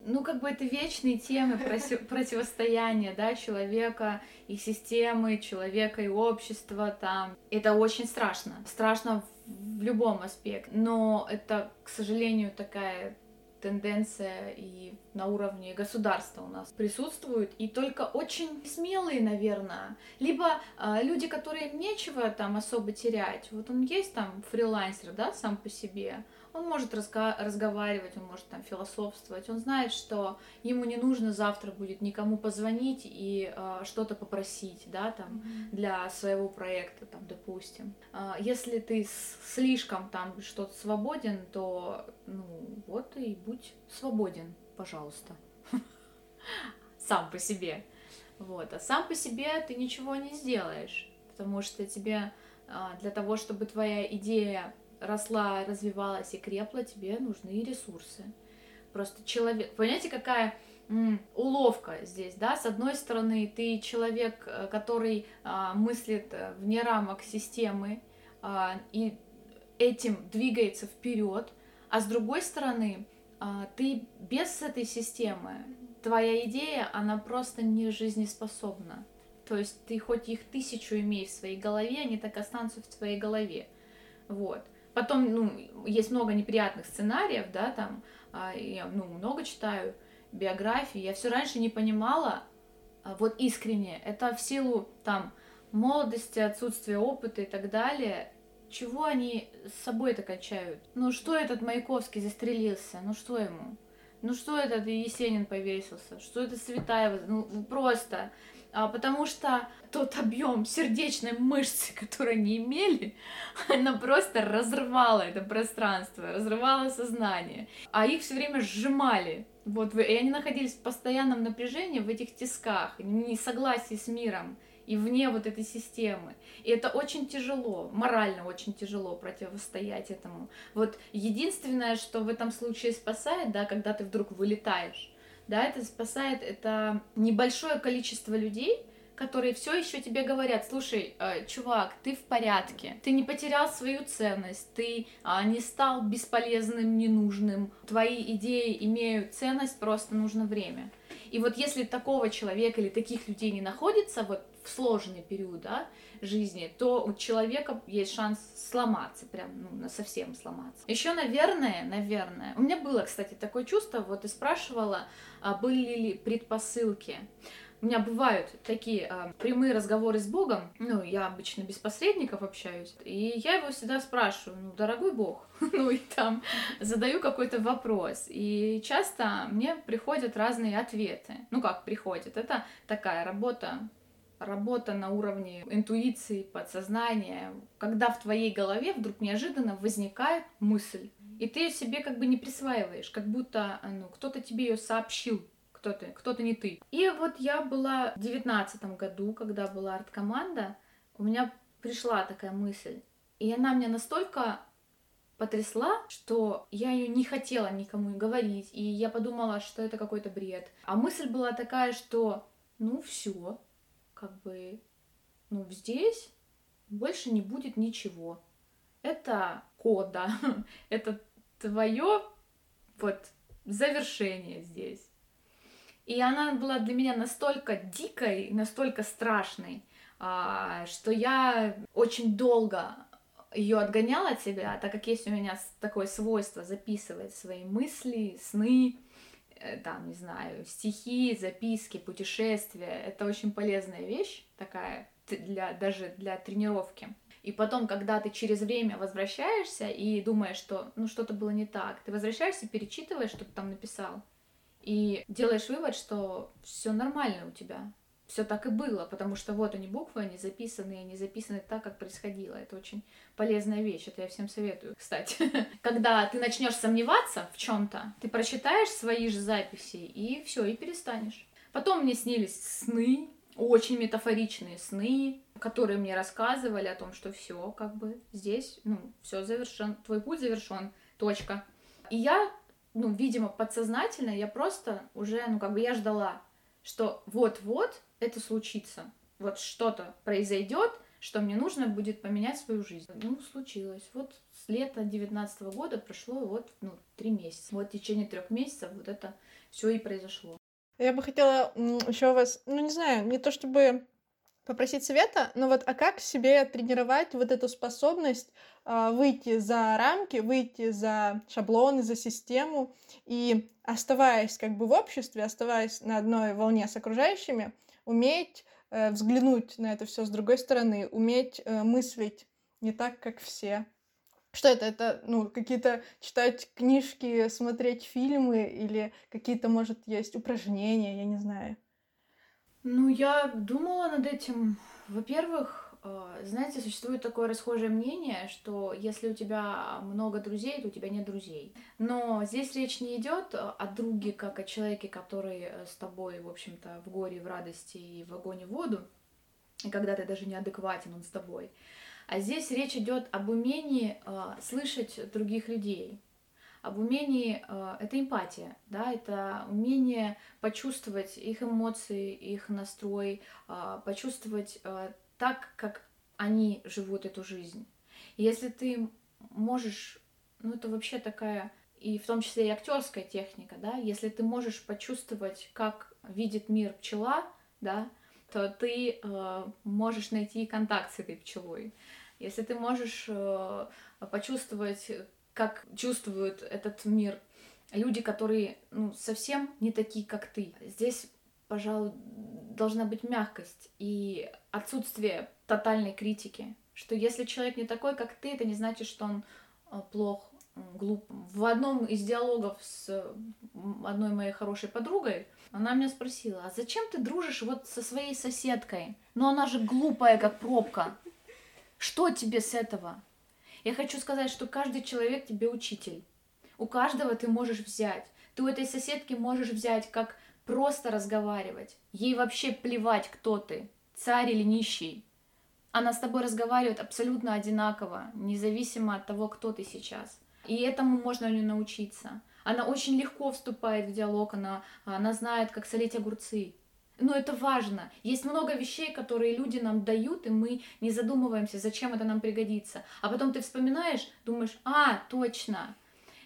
Ну, как бы это вечные темы противостояния, да, человека и системы, человека и общества, там. Это очень страшно. Страшно в любом аспекте. Но это, к сожалению, такая тенденция и на уровне государства у нас присутствует, и только очень смелые, наверное, либо э, люди, которые нечего там особо терять, вот он есть там фрилансер, да, сам по себе, он может разга- разговаривать, он может там философствовать, он знает, что ему не нужно завтра будет никому позвонить и э, что-то попросить, да, там, mm-hmm. для своего проекта, там, допустим. Э, если ты слишком там что-то свободен, то, ну, вот и будь свободен, пожалуйста. Сам по себе. Вот. А сам по себе ты ничего не сделаешь, потому что тебе для того, чтобы твоя идея росла, развивалась и крепла, тебе нужны ресурсы. Просто человек, понимаете, какая уловка здесь, да? С одной стороны, ты человек, э, который а, мыслит э, вне рамок системы а, и этим двигается вперед, а с другой стороны, а, ты без этой системы, твоя идея, она просто не жизнеспособна. То есть ты хоть их тысячу имей в своей голове, они так останутся в твоей голове. Вот. Потом, ну, есть много неприятных сценариев, да, там, а, я, ну, много читаю биографии, я все раньше не понимала, а, вот искренне, это в силу, там, молодости, отсутствия опыта и так далее, чего они с собой-то качают? Ну, что этот Маяковский застрелился? Ну, что ему? Ну, что этот Есенин повесился? Что это Светаева? Ну, просто а, потому что тот объем сердечной мышцы, которую они имели, она просто разрывала это пространство, разрывала сознание, а их все время сжимали. Вот, и они находились в постоянном напряжении, в этих тисках, несогласии с миром и вне вот этой системы. И это очень тяжело, морально очень тяжело противостоять этому. Вот единственное, что в этом случае спасает, да, когда ты вдруг вылетаешь, да, это спасает, это небольшое количество людей, которые все еще тебе говорят, слушай, э, чувак, ты в порядке, ты не потерял свою ценность, ты э, не стал бесполезным, ненужным, твои идеи имеют ценность, просто нужно время. И вот если такого человека или таких людей не находится вот в сложный период да, жизни, то у человека есть шанс сломаться, прям ну, совсем сломаться. Еще, наверное, наверное, у меня было, кстати, такое чувство, вот ты спрашивала, а были ли предпосылки. У меня бывают такие э, прямые разговоры с Богом. Ну, я обычно без посредников общаюсь. И я его всегда спрашиваю, ну, дорогой Бог, ну и там задаю какой-то вопрос. И часто мне приходят разные ответы. Ну, как приходят? Это такая работа работа на уровне интуиции, подсознания, когда в твоей голове вдруг неожиданно возникает мысль, и ты ее себе как бы не присваиваешь, как будто ну, кто-то тебе ее сообщил кто ты, кто-то не ты. И вот я была в девятнадцатом году, когда была арт-команда, у меня пришла такая мысль. И она меня настолько потрясла, что я ее не хотела никому говорить, и я подумала, что это какой-то бред. А мысль была такая, что ну все, как бы, ну здесь больше не будет ничего. Это кода, это твое вот завершение здесь. И она была для меня настолько дикой, настолько страшной, а, что я очень долго ее отгоняла от себя, так как есть у меня такое свойство записывать свои мысли, сны, э, там, не знаю, стихи, записки, путешествия. Это очень полезная вещь такая, для, даже для тренировки. И потом, когда ты через время возвращаешься и думаешь, что ну что-то было не так, ты возвращаешься, перечитываешь, что ты там написал, и делаешь вывод, что все нормально у тебя. все так и было, потому что вот они буквы, они записаны, они записаны так, как происходило. Это очень полезная вещь, это я всем советую, кстати. Когда ты начнешь сомневаться в чем-то, ты прочитаешь свои же записи и все, и перестанешь. Потом мне снились сны, очень метафоричные сны, которые мне рассказывали о том, что все, как бы здесь, ну, все завершен, твой путь завершен, точка. И я, ну, видимо, подсознательно, я просто уже, ну, как бы я ждала, что вот-вот это случится, вот что-то произойдет, что мне нужно будет поменять свою жизнь. Ну, случилось. Вот с лета девятнадцатого года прошло вот, ну, три месяца. Вот в течение трех месяцев вот это все и произошло. Я бы хотела еще вас, ну не знаю, не то чтобы попросить совета, но вот а как себе тренировать вот эту способность э, выйти за рамки, выйти за шаблоны, за систему и оставаясь как бы в обществе, оставаясь на одной волне с окружающими, уметь э, взглянуть на это все с другой стороны, уметь э, мыслить не так, как все. Что это? Это, ну, какие-то читать книжки, смотреть фильмы или какие-то, может, есть упражнения, я не знаю. Ну, я думала над этим. Во-первых, э, знаете, существует такое расхожее мнение, что если у тебя много друзей, то у тебя нет друзей. Но здесь речь не идет о друге, как о человеке, который э, с тобой, в общем-то, в горе, в радости и в огонь и в воду, и когда ты даже неадекватен, он с тобой. А здесь речь идет об умении э, слышать других людей, об умении, э, это эмпатия, да, это умение почувствовать их эмоции, их настрой, э, почувствовать э, так, как они живут эту жизнь. И если ты можешь, ну это вообще такая, и в том числе и актерская техника, да, если ты можешь почувствовать, как видит мир пчела, да, то ты э, можешь найти контакт с этой пчелой. Если ты можешь э, почувствовать, как чувствуют этот мир люди, которые ну, совсем не такие, как ты. Здесь, пожалуй, должна быть мягкость и отсутствие тотальной критики. Что если человек не такой, как ты, это не значит, что он э, плох, глуп. В одном из диалогов с одной моей хорошей подругой она меня спросила, а зачем ты дружишь вот со своей соседкой? Ну она же глупая, как пробка. Что тебе с этого? Я хочу сказать, что каждый человек тебе учитель. У каждого ты можешь взять. Ты у этой соседки можешь взять, как просто разговаривать. Ей вообще плевать, кто ты, царь или нищий. Она с тобой разговаривает абсолютно одинаково, независимо от того, кто ты сейчас. И этому можно у нее научиться. Она очень легко вступает в диалог, она, она знает, как солить огурцы. Но это важно. Есть много вещей, которые люди нам дают, и мы не задумываемся, зачем это нам пригодится. А потом ты вспоминаешь, думаешь, а, точно.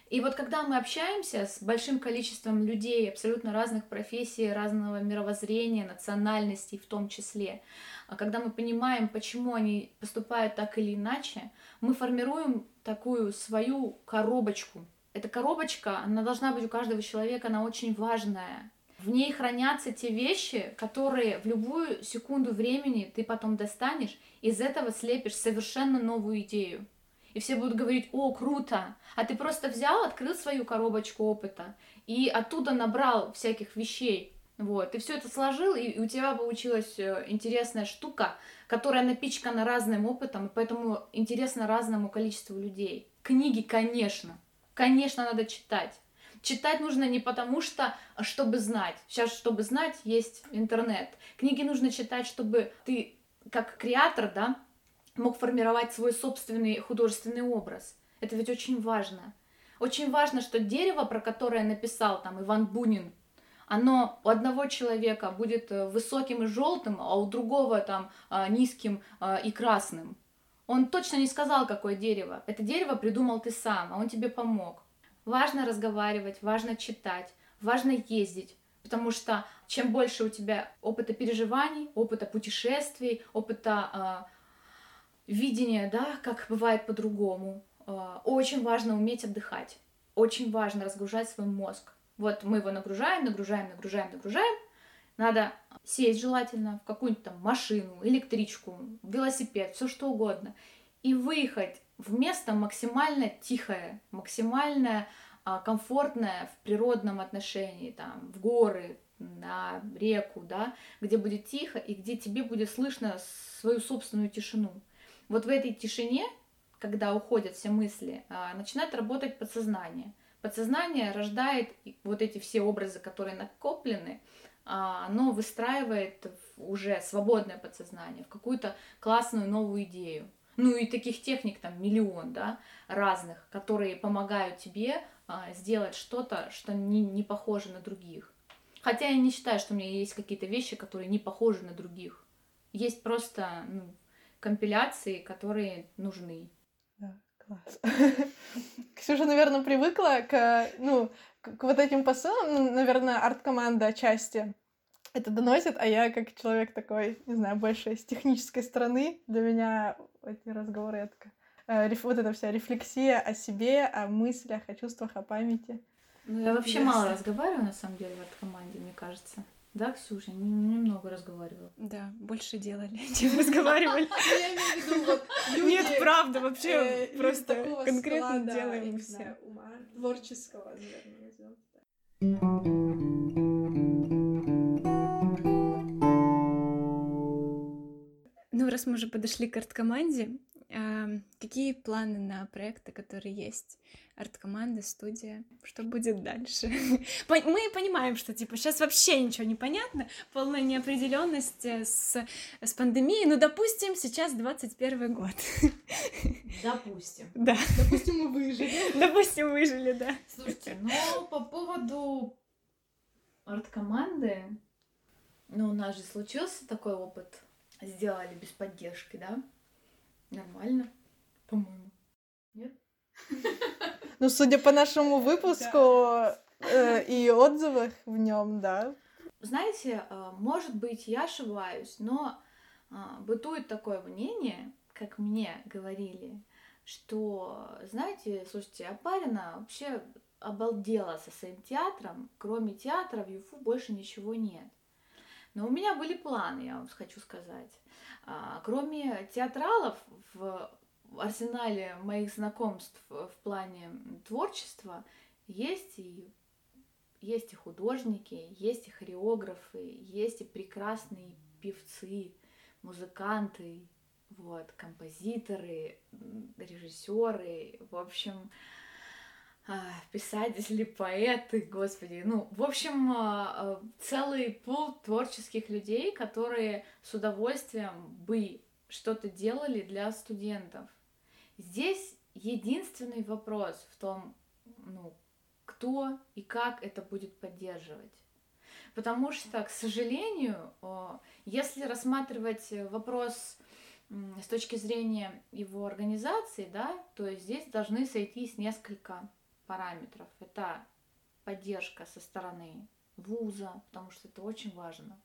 И вот когда мы общаемся с большим количеством людей абсолютно разных профессий, разного мировоззрения, национальностей в том числе, а когда мы понимаем, почему они поступают так или иначе, мы формируем такую свою коробочку эта коробочка, она должна быть у каждого человека, она очень важная. В ней хранятся те вещи, которые в любую секунду времени ты потом достанешь, из этого слепишь совершенно новую идею. И все будут говорить, о, круто, а ты просто взял, открыл свою коробочку опыта и оттуда набрал всяких вещей. Вот, и все это сложил, и у тебя получилась э, интересная штука, которая напичкана разным опытом, и поэтому интересна разному количеству людей. Книги, конечно, Конечно, надо читать. Читать нужно не потому что, а чтобы знать. Сейчас, чтобы знать, есть интернет. Книги нужно читать, чтобы ты, как креатор, да, мог формировать свой собственный художественный образ. Это ведь очень важно. Очень важно, что дерево, про которое написал там Иван Бунин, оно у одного человека будет э, высоким и желтым, а у другого там а, низким а, и красным. Он точно не сказал, какое дерево. Это дерево придумал ты сам, а он тебе помог. Важно разговаривать, важно читать, важно ездить. Потому что чем больше у тебя опыта переживаний, опыта путешествий, опыта э, видения, да, как бывает по-другому, э, очень важно уметь отдыхать. Очень важно разгружать свой мозг. Вот мы его нагружаем, нагружаем, нагружаем, нагружаем. Надо сесть желательно в какую-нибудь там машину, электричку, велосипед, все что угодно, и выехать в место максимально тихое, максимально а, комфортное в природном отношении, там, в горы, на реку, да, где будет тихо и где тебе будет слышно свою собственную тишину. Вот в этой тишине, когда уходят все мысли, а, начинает работать подсознание. Подсознание рождает вот эти все образы, которые накоплены, а, оно выстраивает уже свободное подсознание в какую-то классную новую идею. Ну и таких техник там миллион, да, разных, которые помогают тебе а, сделать что-то, что не, не похоже на других. Хотя я не считаю, что у меня есть какие-то вещи, которые не похожи на других. Есть просто ну, компиляции, которые нужны. Да, класс. Ксюша, наверное, привыкла к, ну, к вот этим посылам, ну, наверное, арт-команда отчасти это доносит, а я как человек такой, не знаю, больше с технической стороны, для меня эти разговоры это э, вот эта вся рефлексия о себе, о мыслях, о чувствах, о памяти. Ну, я вообще мало разговариваю, на самом деле, в этой команде, мне кажется. Да, Ксюша, немного разговаривала. Да, больше делали, чем разговаривали. Нет, правда, вообще э, просто конкретно делаем все. Творческого, наверное, назовем. Ну, раз мы уже подошли к арт-команде, какие планы на проекты, которые есть? Арт-команда, студия, что будет дальше? Мы понимаем, что типа сейчас вообще ничего не понятно, полная неопределенность э, с, с пандемией. Ну, допустим, сейчас 21 год. Допустим. Да. Допустим, мы выжили. Допустим, выжили, да. Слушайте, ну, по поводу арт-команды, ну, у нас же случился такой опыт сделали без поддержки, да? Нормально, по-моему. Нет? Ну, судя по нашему выпуску э, и отзывах в нем, да. Знаете, э, может быть, я ошибаюсь, но э, бытует такое мнение, как мне говорили, что, знаете, слушайте, Апарина вообще обалдела со своим театром, кроме театра в ЮФУ больше ничего нет. Но у меня были планы, я вам хочу сказать. А, кроме театралов в арсенале моих знакомств в плане творчества есть и есть и художники, есть и хореографы, есть и прекрасные певцы, музыканты, вот, композиторы, режиссеры, в общем, писатели, поэты, господи, ну, в общем, а, а, целый пул творческих людей, которые с удовольствием бы что-то делали для студентов. Здесь единственный вопрос в том, ну, кто и как это будет поддерживать. Потому что, к сожалению, если рассматривать вопрос с точки зрения его организации, да, то здесь должны сойтись несколько параметров. Это поддержка со стороны вуза, потому что это очень важно.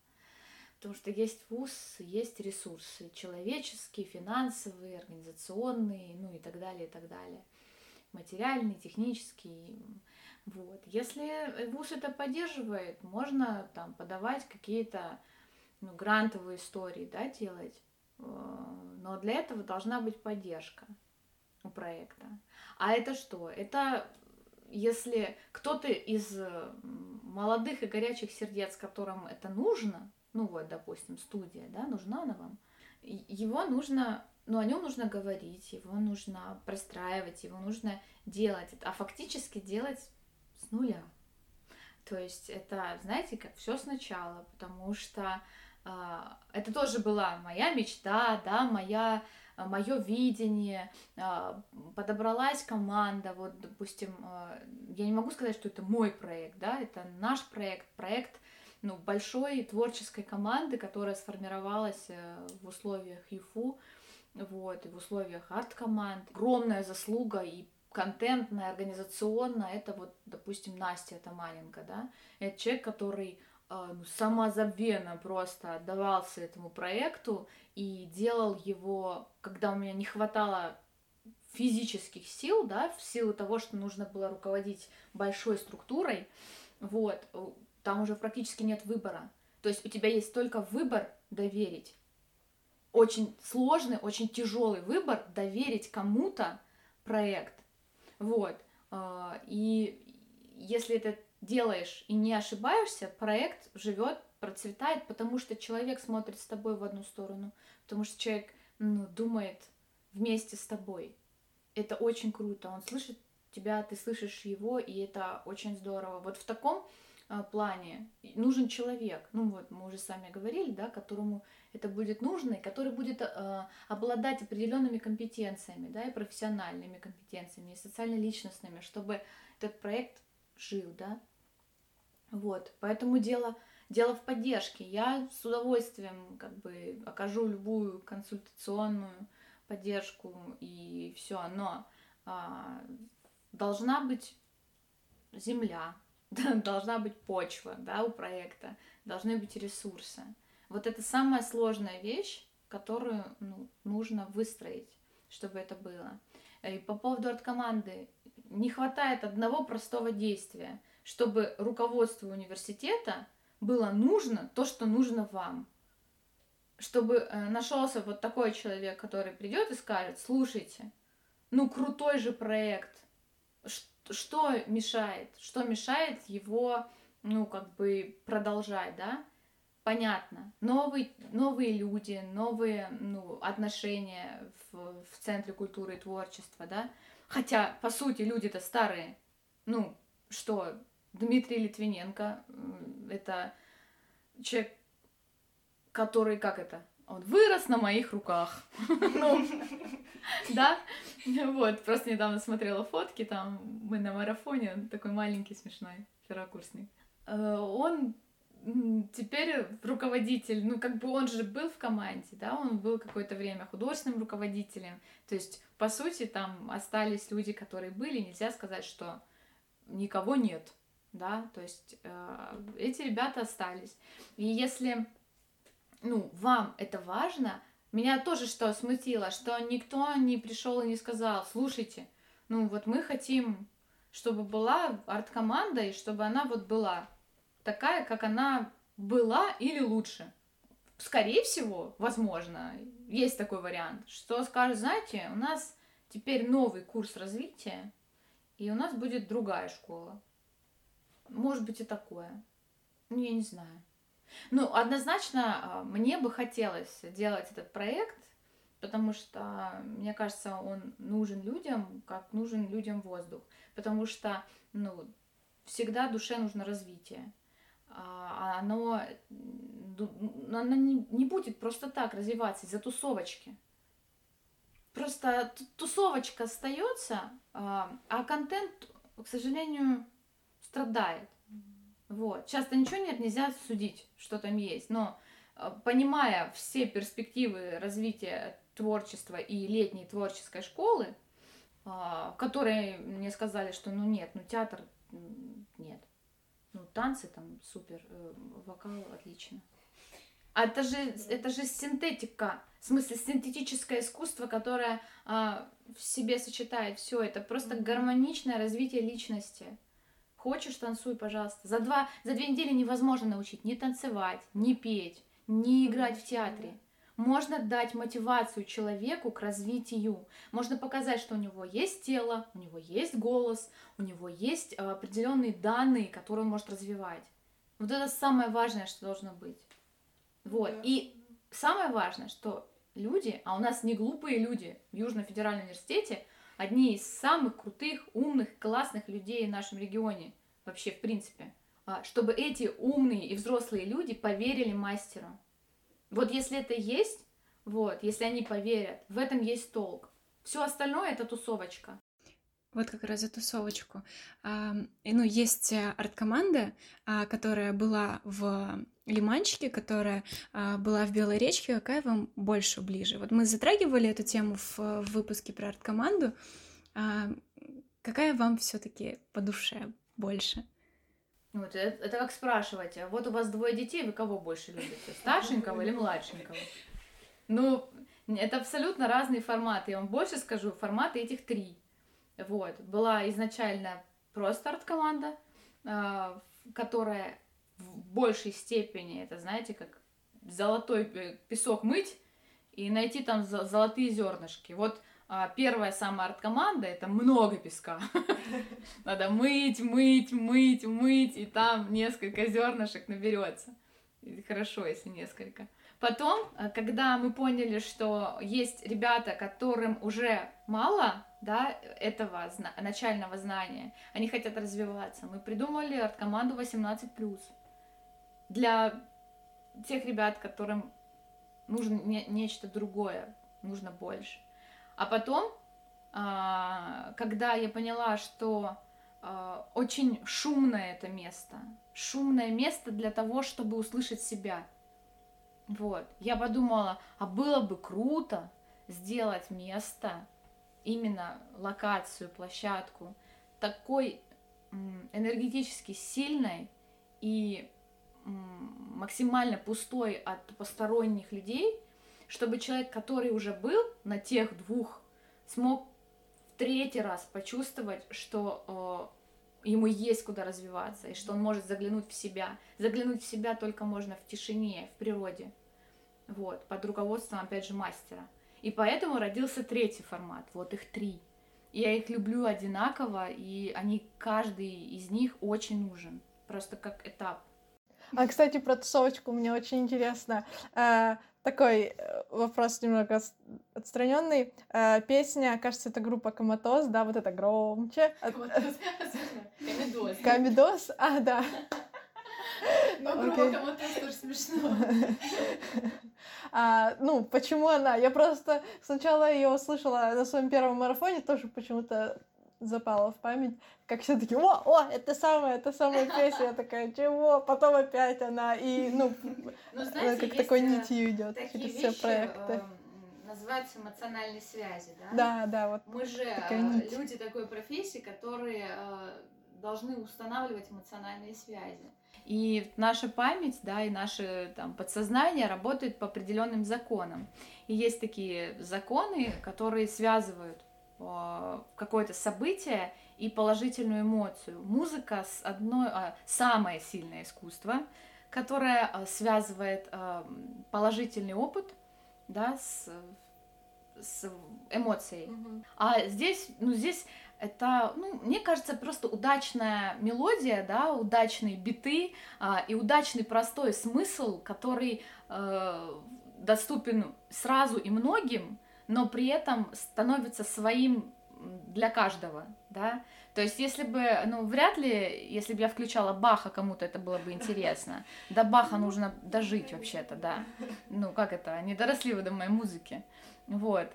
Потому что есть вуз, есть ресурсы человеческие, финансовые, организационные, ну и так далее, и так далее. Материальные, технические. Вот. Если вуз это поддерживает, можно там подавать какие-то ну, грантовые истории, да, делать. Э, но для этого должна быть поддержка у проекта. А это что? Это если кто-то из молодых и горячих сердец, которым это нужно, ну вот, допустим, студия, да, нужна она вам, его нужно, ну, о нем нужно говорить, его нужно простраивать, его нужно делать, а фактически делать с нуля. То есть это, знаете, как все сначала, потому что э, это тоже была моя мечта, да, моя Э, мое видение, э, подобралась команда, вот, допустим, э, я не могу сказать, что это мой проект, да, это наш проект, проект ну, большой творческой команды, которая сформировалась в условиях ЮФУ, вот, и в условиях арт-команд. Огромная заслуга и контентная, организационная, это вот, допустим, Настя Таманенко, да, это человек, который ну, самозабвенно просто отдавался этому проекту и делал его, когда у меня не хватало физических сил, да, в силу того, что нужно было руководить большой структурой, вот, там уже практически нет выбора. То есть у тебя есть только выбор доверить. Очень сложный, очень тяжелый выбор доверить кому-то проект. Вот. А, и если это делаешь и не ошибаешься, проект живет, процветает, потому что человек смотрит с тобой в одну сторону, потому что человек ну, думает вместе с тобой. Это очень круто. Он слышит тебя, ты слышишь его, и это очень здорово. Вот в таком а, плане нужен человек, ну вот мы уже сами говорили, да, которому это будет нужно, и который будет э, обладать определенными компетенциями, да, и профессиональными компетенциями, и социально-личностными, чтобы этот проект жил, да. Вот, поэтому дело, дело в поддержке. Я с удовольствием как бы окажу любую консультационную поддержку и все, но а, должна быть земля, должна быть почва, да, у проекта, должны быть ресурсы. Вот это самая сложная вещь, которую ну, нужно выстроить, чтобы это было. И по поводу арт-команды, не хватает одного простого действия, чтобы руководству университета было нужно то, что нужно вам. Чтобы э, нашелся вот такой человек, который придет и скажет, слушайте, ну крутой же проект, что мешает? Что мешает его, ну, как бы продолжать, да? Понятно. Новые, новые люди, новые ну, отношения в, в Центре культуры и творчества, да? Хотя, по сути, люди-то старые. Ну, что, Дмитрий Литвиненко, это человек, который, как это, он вырос на моих руках. Ну, да, вот, просто недавно смотрела фотки, там мы на марафоне, он такой маленький, смешной, второкурсник. Э, он теперь руководитель, ну, как бы он же был в команде, да, он был какое-то время художественным руководителем, то есть, по сути, там остались люди, которые были, нельзя сказать, что никого нет, да, то есть э, эти ребята остались. И если ну, вам это важно, меня тоже что смутило, что никто не пришел и не сказал, слушайте, ну вот мы хотим, чтобы была арт-команда, и чтобы она вот была такая, как она была или лучше. Скорее всего, возможно, есть такой вариант, что скажут, знаете, у нас теперь новый курс развития, и у нас будет другая школа. Может быть и такое. Ну, я не знаю. Ну, однозначно, а, мне бы хотелось делать этот проект, потому что, мне кажется, он нужен людям, как нужен людям воздух. Потому что, ну, всегда душе нужно развитие. А, а оно, оно не, не будет просто так развиваться из-за тусовочки. Просто тусовочка остается, а, а контент, к сожалению, страдает. Вот. Часто ничего нет, нельзя судить, что там есть, но э, понимая все перспективы развития творчества и летней творческой школы, а, которые мне сказали, что ну нет, ну театр нет. Ну танцы там супер, э, вокал отлично. А это же, это же синтетика, в смысле синтетическое искусство, которое а, в себе сочетает все это, просто гармоничное развитие личности. Хочешь, танцуй, пожалуйста. За, два, за две недели невозможно научить ни танцевать, ни петь, ни играть в театре. Можно дать мотивацию человеку к развитию. Можно показать, что у него есть тело, у него есть голос, у него есть э, определенные данные, которые он может развивать. Вот это самое важное, что должно быть. Вот. И самое важное, что люди, а у нас не глупые люди в Южном федеральном университете, одни из самых крутых, умных, классных людей в нашем регионе, вообще в принципе, а, чтобы эти умные и взрослые люди поверили мастеру. Вот если это есть, вот, если они поверят, в этом есть толк. Все остальное это тусовочка. Вот как раз за тусовочку. Ну, есть э, арт-команда, а, которая была в Лиманчике, которая а, была в Белой речке. Какая вам больше ближе? Вот мы затрагивали эту тему в, в выпуске про арт-команду. А, какая вам все-таки по душе больше? Вот, это, это как спрашивать, а вот у вас двое детей, вы кого больше любите, старшенького или младшенького? Ну, это абсолютно разные форматы. Я вам больше скажу, форматы этих три. Вот. Была изначально просто арт-команда, а, которая в большей степени, это знаете, как золотой песок мыть и найти там золотые зернышки. Вот а, первая самая арт-команда это много песка. Надо мыть, мыть, мыть, мыть, и там несколько зернышек наберется. Хорошо, если несколько. Потом, а, когда мы поняли, что есть ребята, которым уже мало да, этого зна- начального знания, они хотят развиваться, мы придумали арт-команду 18+. Для тех ребят, которым нужно не- нечто другое, нужно больше. А потом, а, когда я поняла, что а, очень шумное это место, шумное место для того, чтобы услышать себя. Вот, я подумала, а было бы круто сделать место, именно локацию, площадку, такой энергетически сильной и максимально пустой от посторонних людей, чтобы человек, который уже был на тех двух, смог в третий раз почувствовать, что э, ему есть куда развиваться, и что он может заглянуть в себя. Заглянуть в себя только можно в тишине, в природе. Вот, под руководством, опять же, мастера. И поэтому родился третий формат, вот их три. Я их люблю одинаково, и они, каждый из них очень нужен, просто как этап. А, кстати, про тусовочку мне очень интересно. Э, такой э, вопрос немного отстраненный. Э, песня, кажется, это группа Коматоз, да, вот это громче. Комедоз. Комедоз? А, да. Ну, группа Коматоз тоже смешно. А, ну, почему она? Я просто сначала ее услышала на своем первом марафоне, тоже почему-то запало в память, как все таки о, о, это самая, это самая песня, я такая, чего? Потом опять она, и, ну, ну знаете, как такой нитью идет через все проекты. Эм, называются эмоциональные связи, да? Да, да, вот. Мы же э, люди такой профессии, которые э, должны устанавливать эмоциональные связи. И наша память, да, и наше там, подсознание работает по определенным законам. И есть такие законы, которые связывают Э, какое-то событие и положительную эмоцию. Музыка с одной, а, самое сильное искусство, которое а, связывает положительный опыт да, с, с эмоцией. Mm-hmm. А здесь, ну здесь это, ну, мне кажется, просто удачная мелодия, да, удачные биты а, и удачный простой смысл, который э, доступен сразу и многим, но при этом становится своим для каждого, да. То есть, если бы, ну, вряд ли, если бы я включала Баха, кому-то это было бы интересно. До Баха нужно дожить вообще-то, да. Ну, как это, не доросли вы до моей музыки. Вот.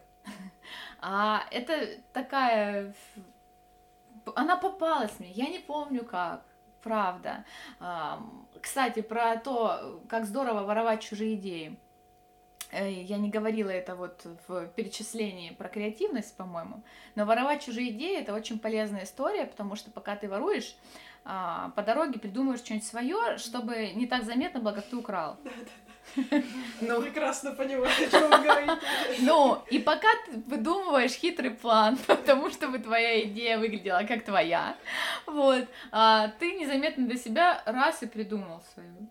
А это такая... Она попалась мне, я не помню как, правда. Кстати, про то, как здорово воровать чужие идеи. Э, я не говорила это вот в перечислении про креативность, по-моему, но воровать чужие идеи это очень полезная история, потому что пока ты воруешь, а, по дороге придумываешь что-нибудь свое, чтобы не так заметно было, как ты украл. Ну, прекрасно понимаю, о чем вы говорите. Ну, и пока ты выдумываешь хитрый план, потому чтобы твоя идея выглядела как твоя, вот, а, ты незаметно для себя раз и придумал свою.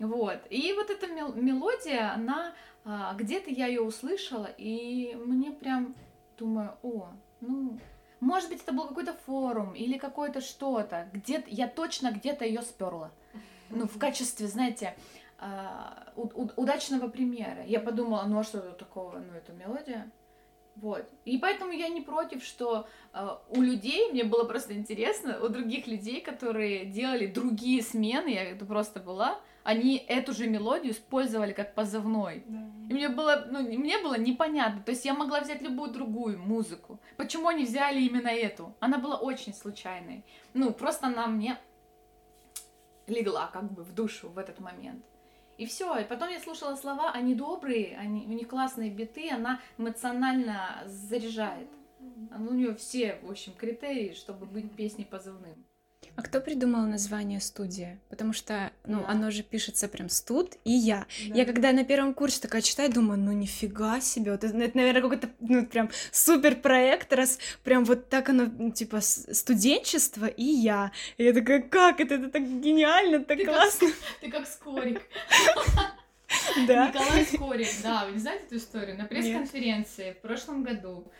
Вот. И вот эта мелодия, она а, где-то я ее услышала, и мне прям думаю, о, ну, может быть, это был какой-то форум или какое-то что-то. Где-то я точно где-то ее сперла. Ну, в качестве, знаете, а, удачного примера. Я подумала, ну а что такого, ну это мелодия. Вот. И поэтому я не против, что э, у людей, мне было просто интересно, у других людей, которые делали другие смены, я это просто была, они эту же мелодию использовали как позывной. Да. И мне было, ну, мне было непонятно. То есть я могла взять любую другую музыку. Почему они взяли именно эту? Она была очень случайной. Ну, просто она мне легла как бы в душу в этот момент. И все. И потом я слушала слова, они добрые, они, у них классные биты, она эмоционально заряжает. У нее все, в общем, критерии, чтобы быть песней позывным. А кто придумал название студия? Потому что, ну, да. оно же пишется прям студ и я. Да. Я когда на первом курсе такая читаю, думаю, ну нифига себе, вот это, это наверное, какой-то, ну, прям супер проект, раз прям вот так оно, ну, типа, студенчество и я. И я такая, как это? Это так гениально, так ты классно. Как, ты как скорик. Да. Николай Скорик, да, вы не знаете эту историю? На пресс-конференции в прошлом году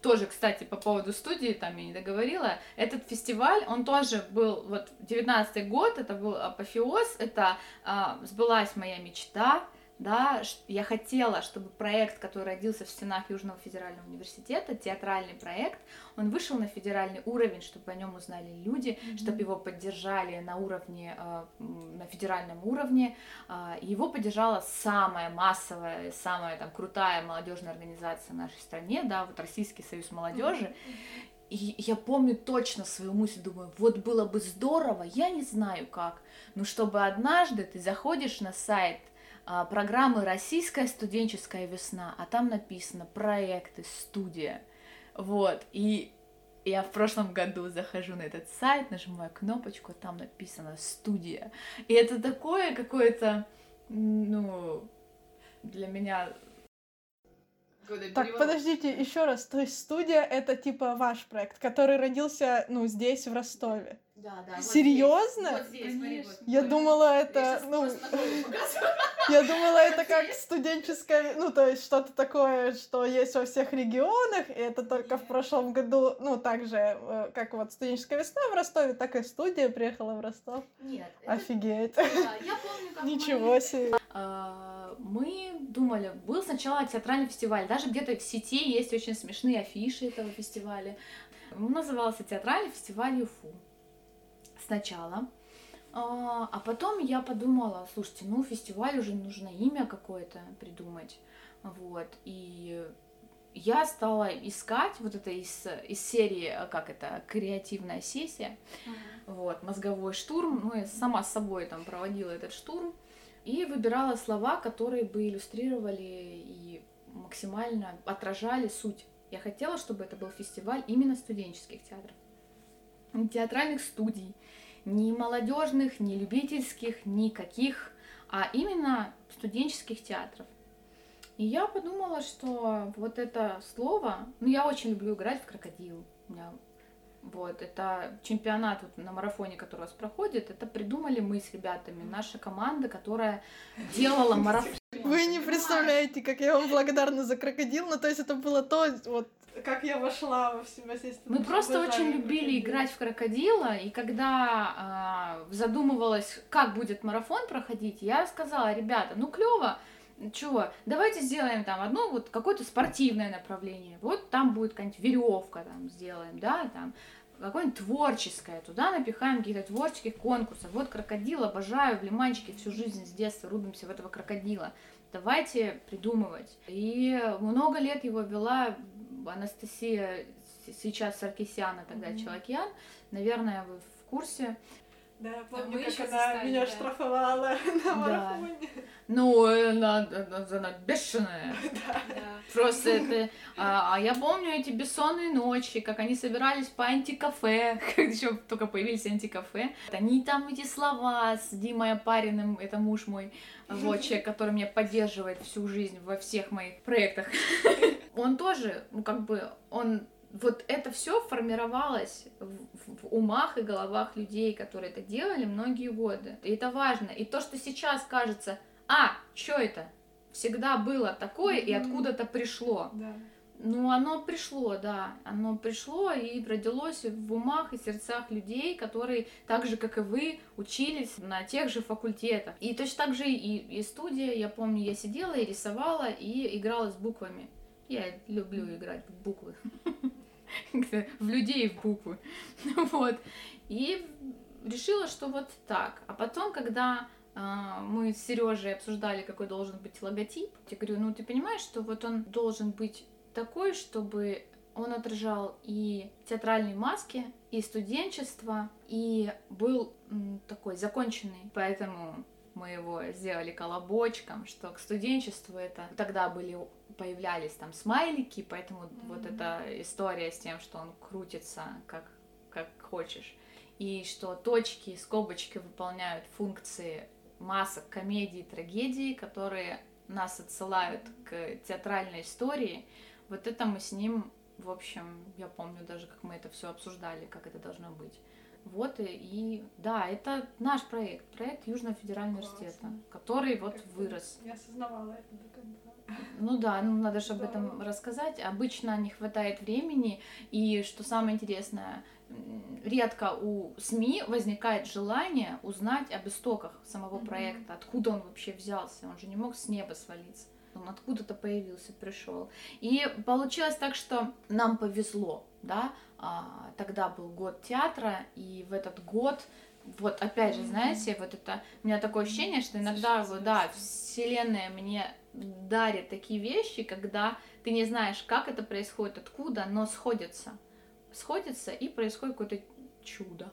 тоже, кстати, по поводу студии, там я не договорила, этот фестиваль, он тоже был, вот, 19 год, это был апофеоз, это а, сбылась моя мечта, да, я хотела, чтобы проект, который родился в стенах Южного федерального университета, театральный проект, он вышел на федеральный уровень, чтобы о нем узнали люди, mm-hmm. чтобы его поддержали на уровне, э, на федеральном уровне. Э, его поддержала самая массовая, самая там крутая молодежная организация в нашей стране, да, вот Российский союз молодежи. Mm-hmm. И я помню точно свою мысль, думаю, вот было бы здорово, я не знаю как, но чтобы однажды ты заходишь на сайт а, программы «Российская студенческая весна», а там написано «Проекты, студия». Вот, и я в прошлом году захожу на этот сайт, нажимаю кнопочку, там написано «Студия». И это такое какое-то, ну, для меня так, подождите, еще раз. То есть студия это типа ваш проект, который родился, ну, здесь, в Ростове. Да, да. Серьезно? Вот здесь, вот. Я думала, это, я ну, я думала, это как студенческое, ну, то есть что-то такое, что есть во всех регионах, и это только в прошлом году, ну, также, э, как вот студенческая весна в Ростове, так и студия приехала в Ростов. Нет. Офигеть. Да, я помню, как Ничего себе. А, мы думали, был сначала театральный фестиваль, даже где-то в сети есть очень смешные афиши этого фестиваля. Он назывался театральный фестиваль ЮФУ сначала. А, а потом я подумала, слушайте, ну фестиваль уже нужно имя какое-то придумать. Вот. И я стала искать вот это из, из серии, как это, креативная сессия, uh-huh. вот, мозговой штурм, ну, я сама с собой там проводила этот штурм, и выбирала слова, которые бы иллюстрировали и максимально отражали суть. Я хотела, чтобы это был фестиваль именно студенческих театров, театральных студий, ни молодежных, ни любительских, никаких, а именно студенческих театров. И я подумала, что вот это слово, ну я очень люблю играть в крокодил. У меня вот, это чемпионат вот на марафоне, который у вас проходит, это придумали мы с ребятами, наша команда, которая делала марафон. Вы не представляете, как я вам благодарна за крокодил, ну то есть это было то, вот как я вошла во всемостейственное. Мы просто очень любили играть в крокодила, и когда э, задумывалась, как будет марафон проходить, я сказала, ребята, ну клево, чего, давайте сделаем там одно вот какое-то спортивное направление, вот там будет какая-нибудь веревка, там сделаем, да, там какое-нибудь творческое, туда напихаем каких-то творческих конкурсов. Вот крокодил, обожаю, в Лиманчике всю жизнь с детства рубимся в этого крокодила. Давайте придумывать. И много лет его вела Анастасия, сейчас Саркисяна, тогда mm-hmm. Челокьян. Наверное, вы в курсе. Да, помню, как она стали, меня да. штрафовала на марафоне. Ну, она, она, она бешеная. Да. Просто это... А, а я помню эти бессонные ночи, как они собирались по антикафе, как еще только появились антикафе. Они там эти слова с Димой Апариным, это муж мой, вот, человек, который меня поддерживает всю жизнь во всех моих проектах. Он тоже, ну, как бы, он вот это все формировалось в, в умах и головах людей, которые это делали многие годы. И это важно. И то, что сейчас кажется, а, что это? Всегда было такое mm-hmm. и откуда-то пришло. Да. Ну, оно пришло, да. Оно пришло и родилось в умах и сердцах людей, которые так же, как и вы, учились на тех же факультетах. И точно так же и, и студия, я помню, я сидела и рисовала, и играла с буквами. Я люблю играть в буквы. в людей в буквы. вот. И решила, что вот так. А потом, когда а, мы с Сережей обсуждали, какой должен быть логотип, я говорю, ну ты понимаешь, что вот он должен быть такой, чтобы он отражал и театральные маски, и студенчество, и был такой законченный. Поэтому мы его сделали колобочком, что к студенчеству это тогда были появлялись там смайлики, поэтому mm-hmm. вот эта история с тем, что он крутится как, как хочешь, и что точки и скобочки выполняют функции масок комедии, трагедии, которые нас отсылают к театральной истории, вот это мы с ним, в общем, я помню даже, как мы это все обсуждали, как это должно быть. Вот и, да, это наш проект, проект Южного федерального Классно. университета, который вот как вырос. Я осознавала это до конца. Ну да, ну надо же об этом рассказать. Обычно не хватает времени, и что самое интересное, редко у СМИ возникает желание узнать об истоках самого проекта, откуда он вообще взялся. Он же не мог с неба свалиться. Он откуда-то появился, пришел. И получилось так, что нам повезло, да, а, тогда был год театра, и в этот год вот опять же, знаете, вот это у меня такое ощущение, что иногда, вот, да, вселенная мне дарит такие вещи, когда ты не знаешь, как это происходит, откуда, но сходится, сходится и происходит какое-то чудо,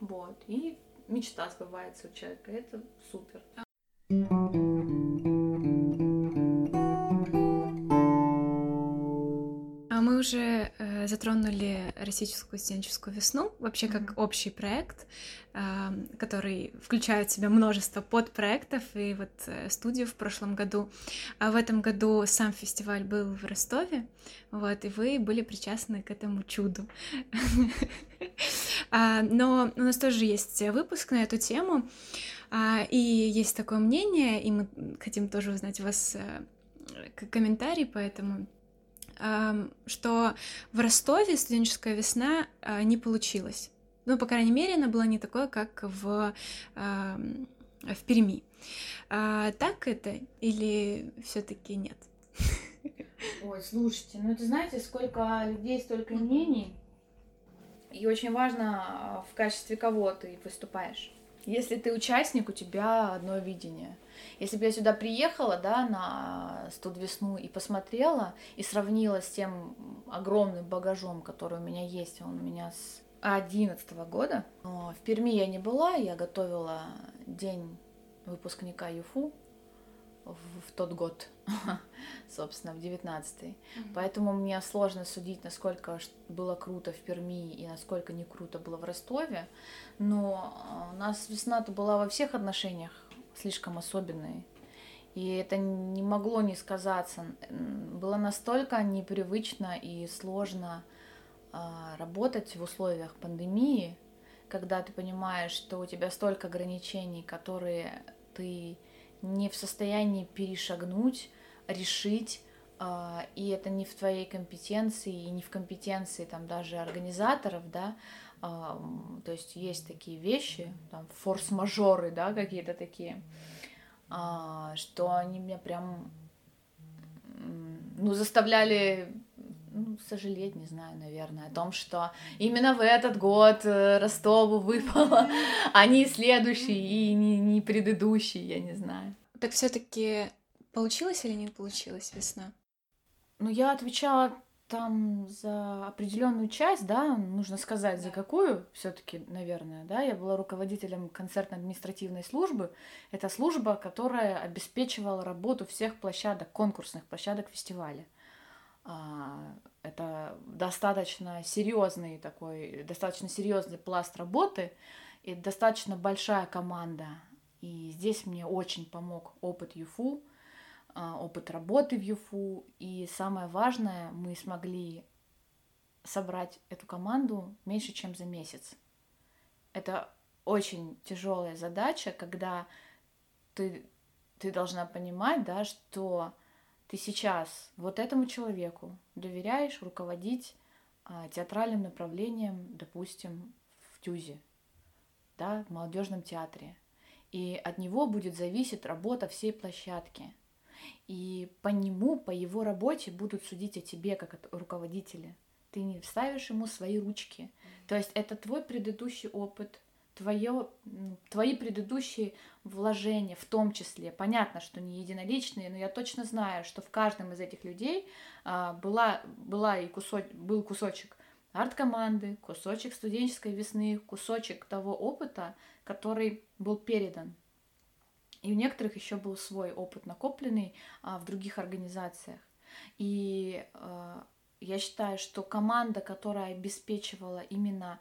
вот, и мечта сбывается у человека, это супер. Уже э, затронули российскую студенческую весну, вообще как mm-hmm. общий проект, э, который включает в себя множество подпроектов и вот э, студию в прошлом году. А в этом году сам фестиваль был в Ростове, вот, и вы были причастны к этому чуду. А, но у нас тоже есть выпуск на эту тему, а, и есть такое мнение, и мы хотим тоже узнать у вас э, комментарий по этому что в Ростове студенческая весна а, не получилась. Ну, по крайней мере, она была не такой, как в, в Перми. А, так это или все-таки нет? Ой, слушайте, ну это знаете, сколько людей, столько мнений. И очень важно, а, в качестве кого ты выступаешь. Если ты участник, у тебя одно видение. Если бы я сюда приехала, да, на студ весну и посмотрела, и сравнила с тем огромным багажом, который у меня есть, он у меня с 11 года. В Перми я не была, я готовила день выпускника ЮФУ в, в тот год, собственно, в 19-й. Mm-hmm. Поэтому мне сложно судить, насколько было круто в Перми и насколько не круто было в Ростове. Но а, у нас весна-то была во всех отношениях слишком особенной. И это не могло не сказаться. Было настолько непривычно и сложно а, работать в условиях пандемии, когда ты понимаешь, что у тебя столько ограничений, которые ты не в состоянии перешагнуть, решить, а, и это не в твоей компетенции, и не в компетенции там даже организаторов, да, то есть есть такие вещи, там форс-мажоры, да, какие-то такие, а, что они меня прям, ну, заставляли ну, сожалеть, не знаю, наверное, о том, что именно в этот год э, Ростову выпало, а не следующий и не, не предыдущий, я не знаю. Так все-таки получилось или не получилось весна? Ну, я отвечала там за определенную часть, да, нужно сказать, за какую все-таки, наверное, да, я была руководителем концертно-административной службы. Это служба, которая обеспечивала работу всех площадок, конкурсных площадок фестиваля. Это достаточно серьезный такой, достаточно серьезный пласт работы и достаточно большая команда. И здесь мне очень помог опыт ЮФУ, а, опыт работы в ЮФУ. И самое важное, мы смогли собрать эту команду меньше, чем за месяц. Это очень тяжелая задача, когда ты, ты должна понимать, да, что ты сейчас вот этому человеку доверяешь руководить а, театральным направлением, допустим, в ТЮЗе, да, в молодежном театре. И от него будет зависеть работа всей площадки – и по нему, по его работе будут судить о тебе как о руководителе. Ты не вставишь ему свои ручки. То есть это твой предыдущий опыт, твое, твои предыдущие вложения в том числе. Понятно, что не единоличные, но я точно знаю, что в каждом из этих людей а, была, была и кусок, был кусочек арт-команды, кусочек студенческой весны, кусочек того опыта, который был передан и у некоторых еще был свой опыт накопленный а, в других организациях. И а, я считаю, что команда, которая обеспечивала именно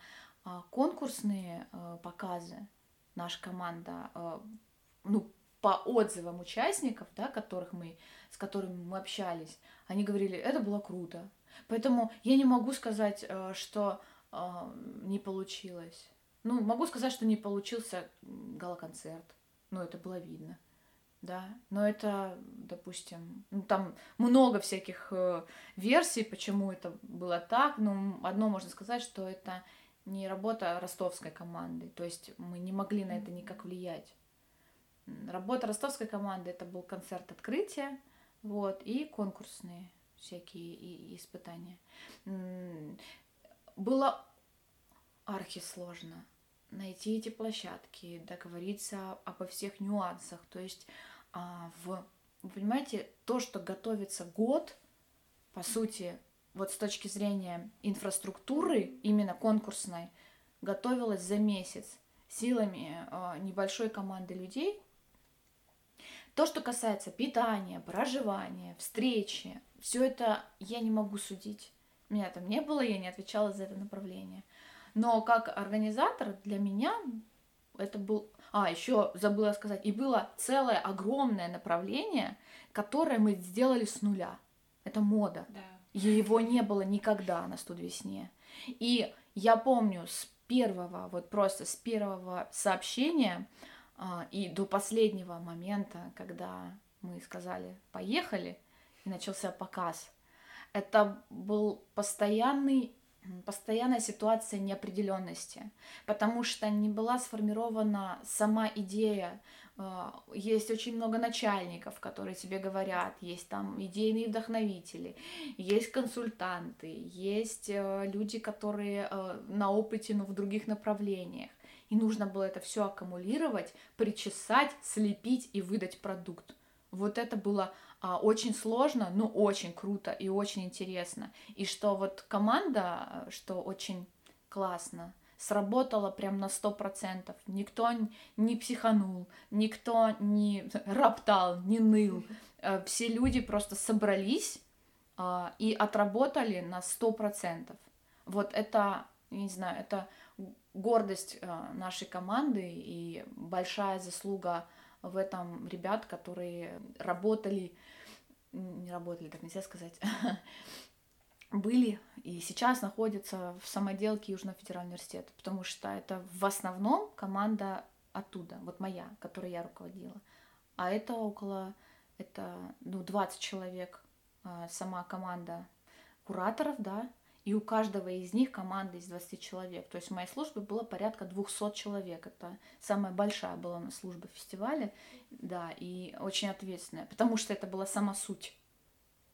конкурсные а, показы, наша команда, а, ну, по отзывам участников, да, которых мы, с которыми мы общались, они говорили, это было круто. Поэтому я не могу сказать, что не получилось. Ну, могу сказать, что не получился гала-концерт. Ну, это было видно. Да, но это, допустим, ну, там много всяких э, версий, почему это было так. Но одно можно сказать, что это не работа ростовской команды. То есть мы не могли на это никак влиять. Работа ростовской команды это был концерт открытия, вот, и конкурсные всякие испытания. Было архисложно найти эти площадки, договориться обо всех нюансах. То есть а, в, вы понимаете, то, что готовится год, по сути, вот с точки зрения инфраструктуры, именно конкурсной, готовилось за месяц силами а, небольшой команды людей. То, что касается питания, проживания, встречи, все это я не могу судить. Меня там не было, я не отвечала за это направление. Но как организатор для меня это был... А, еще забыла сказать. И было целое огромное направление, которое мы сделали с нуля. Это мода. Да. Его не было никогда на студвесне. И я помню с первого, вот просто с первого сообщения а, и до последнего момента, когда мы сказали «поехали», и начался показ, это был постоянный постоянная ситуация неопределенности, потому что не была сформирована сама идея. А, есть очень много начальников, которые тебе говорят, есть там идейные вдохновители, есть консультанты, есть э, люди, которые э, на опыте, но в других направлениях. И нужно было это все аккумулировать, причесать, слепить и выдать продукт. Вот это было а, очень сложно, но очень круто и очень интересно. И что вот команда, что очень классно, сработала прям на сто процентов. Никто не психанул, никто не роптал, не ныл. Э, все люди просто собрались а, и отработали на сто процентов. Вот это, не знаю, это гордость э, нашей команды и большая заслуга в этом ребят, которые работали, не работали, так нельзя сказать, были и сейчас находятся в самоделке Южного федерального университета, потому что это в основном команда оттуда, вот моя, которой я руководила. А это около, это, ну, 20 человек, а, сама команда кураторов, да, и у каждого из них команда из 20 человек. То есть в моей службе было порядка 200 человек. Это самая большая была у нас служба фестиваля, да, и очень ответственная, потому что это была сама суть.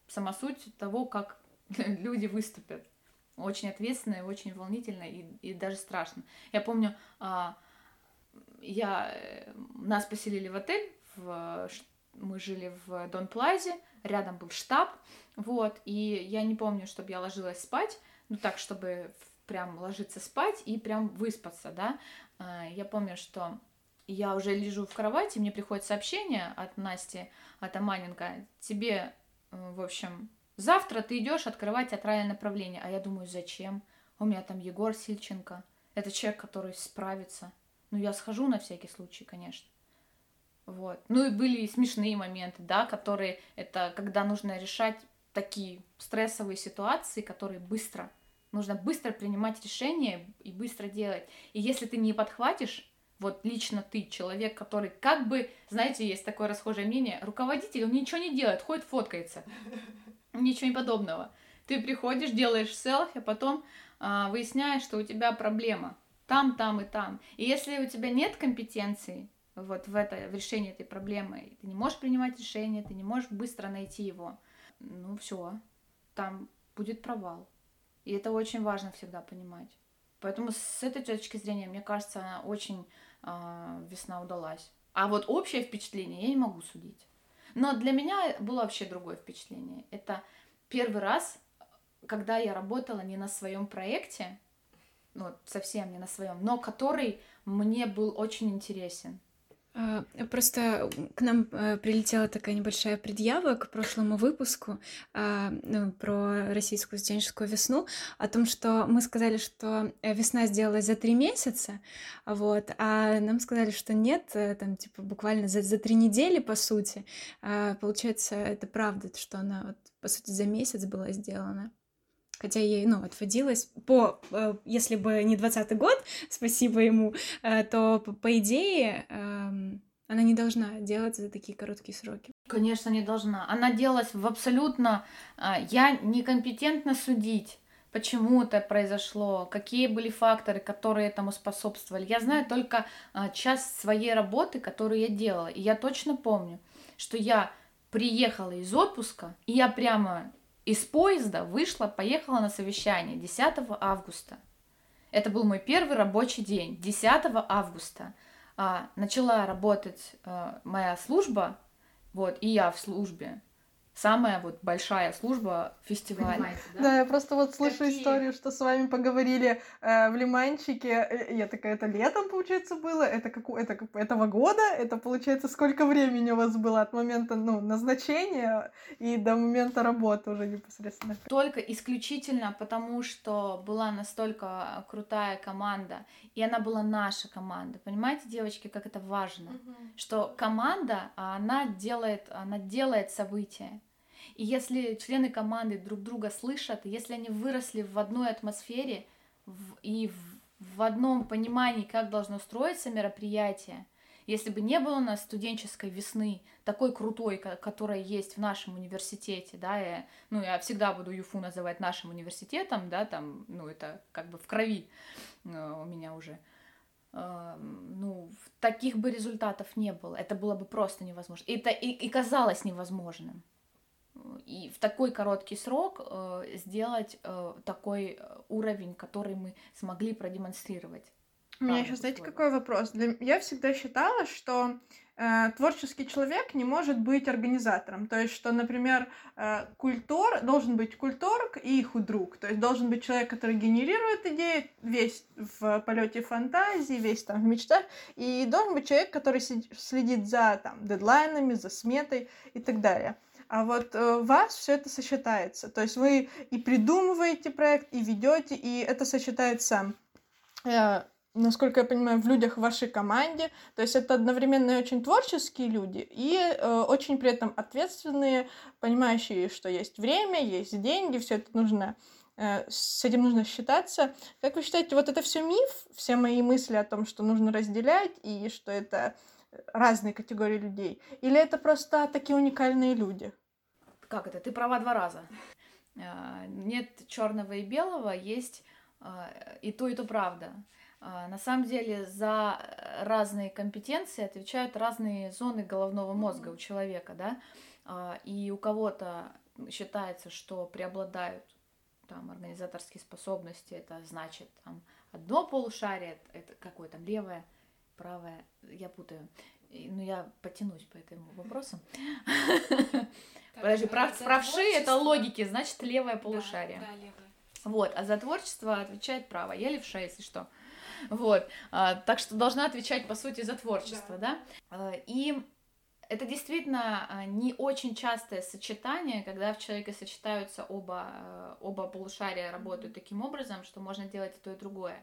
Сама суть того, как люди выступят. Очень ответственная, очень волнительная и, и даже страшно. Я помню, а, я, э, нас поселили в отель, в, мы жили в Дон Плазе, рядом был штаб, вот, и я не помню, чтобы я ложилась спать, ну так, чтобы прям ложиться спать и прям выспаться, да. А, я помню, что я уже лежу в кровати, мне приходит сообщение от Насти, от Аманенко, тебе, э, в общем, завтра ты идешь открывать театральное направление. А я думаю, зачем? У меня там Егор Сильченко. Это человек, который справится. Ну, я схожу на всякий случай, конечно. Вот. Ну и были смешные моменты, да, которые это когда нужно решать такие стрессовые ситуации, которые быстро, нужно быстро принимать решения и быстро делать. И если ты не подхватишь, вот лично ты, человек, который как бы, знаете, есть такое расхожее мнение, руководитель, он ничего не делает, ходит, фоткается. Ничего не подобного. Ты приходишь, делаешь селфи, а потом а, выясняешь, что у тебя проблема там, там и там. И если у тебя нет компетенции, вот в, это, в решении этой проблемы. Ты не можешь принимать решение, ты не можешь быстро найти его. Ну все, там будет провал. И это очень важно всегда понимать. Поэтому с этой точки зрения, мне кажется, очень э, весна удалась. А вот общее впечатление я не могу судить. Но для меня было вообще другое впечатление. Это первый раз, когда я работала не на своем проекте, ну, совсем не на своем, но который мне был очень интересен. А, просто к нам э, прилетела такая небольшая предъява к прошлому выпуску а, ну, про российскую студенческую весну, о том, что мы сказали, что э, весна сделалась за три месяца, вот, а нам сказали, что нет, э, там, типа, буквально за, за три недели, по сути. Получается, это правда, что она, вот, по сути, за месяц была сделана. Хотя ей, ну, отводилось по, э, если бы не двадцатый год, спасибо ему, э, то по, идее эм, она не должна делать за такие короткие сроки. Конечно, не должна. Она делалась в абсолютно... А, я некомпетентна судить, почему это произошло, какие были факторы, которые этому способствовали. Я знаю только а, часть своей работы, которую я делала. И я точно помню, что я приехала из отпуска, и я прямо из поезда вышла, поехала на совещание 10 августа. Это был мой первый рабочий день, 10 августа а, начала работать а, моя служба, вот, и я в службе самая вот большая служба фестиваля. Да? да, я просто вот слышу Какие? историю, что с вами поговорили э, в Лиманчике. Э, я такая, это летом, получается, было? Это, как, это этого года? Это, получается, сколько времени у вас было от момента ну, назначения и до момента работы уже непосредственно? Только исключительно потому, что была настолько крутая команда, и она была наша команда. Понимаете, девочки, как это важно? Угу. Что команда, она делает, она делает события. И если члены команды друг друга слышат, если они выросли в одной атмосфере и в, одном понимании, как должно строиться мероприятие, если бы не было у нас студенческой весны, такой крутой, которая есть в нашем университете, да, я, ну, я всегда буду ЮФУ называть нашим университетом, да, там, ну, это как бы в крови э, у меня уже, э, ну, таких бы результатов не было, это было бы просто невозможно, это и, и казалось невозможным и в такой короткий срок э, сделать э, такой э, уровень, который мы смогли продемонстрировать. У меня еще, знаете, какой вопрос? Я всегда считала, что э, творческий человек не может быть организатором. То есть, что, например, э, культур должен быть культург и худрук. То есть должен быть человек, который генерирует идеи, весь в полете фантазии, весь там в мечтах, и должен быть человек, который следит за там дедлайнами, за сметой и так далее а вот э, у вас все это сочетается. То есть вы и придумываете проект, и ведете, и это сочетается, э, насколько я понимаю, в людях в вашей команде. То есть это одновременно и очень творческие люди, и э, очень при этом ответственные, понимающие, что есть время, есть деньги, все это нужно с этим нужно считаться. Как вы считаете, вот это все миф, все мои мысли о том, что нужно разделять и что это разные категории людей? Или это просто такие уникальные люди? Как это? Ты права два раза. А, нет черного и белого, есть а, и то, и то правда. А, на самом деле за разные компетенции отвечают разные зоны головного мозга у человека, да, и у кого-то считается, что преобладают там организаторские способности, это значит там одно полушарие, это какое там левое, правое, я путаю. Ну, я потянусь по этому вопросу. Подожди, прав, правши это логики, значит, левое полушарие. Да, левое. Вот, а за творчество отвечает право. Я левша, если что. Вот, а, так что должна отвечать, по сути, за творчество, да. да? И это действительно а, не очень частое сочетание, когда в человеке сочетаются оба, а, оба полушария работают таким образом, что можно делать и то, и другое.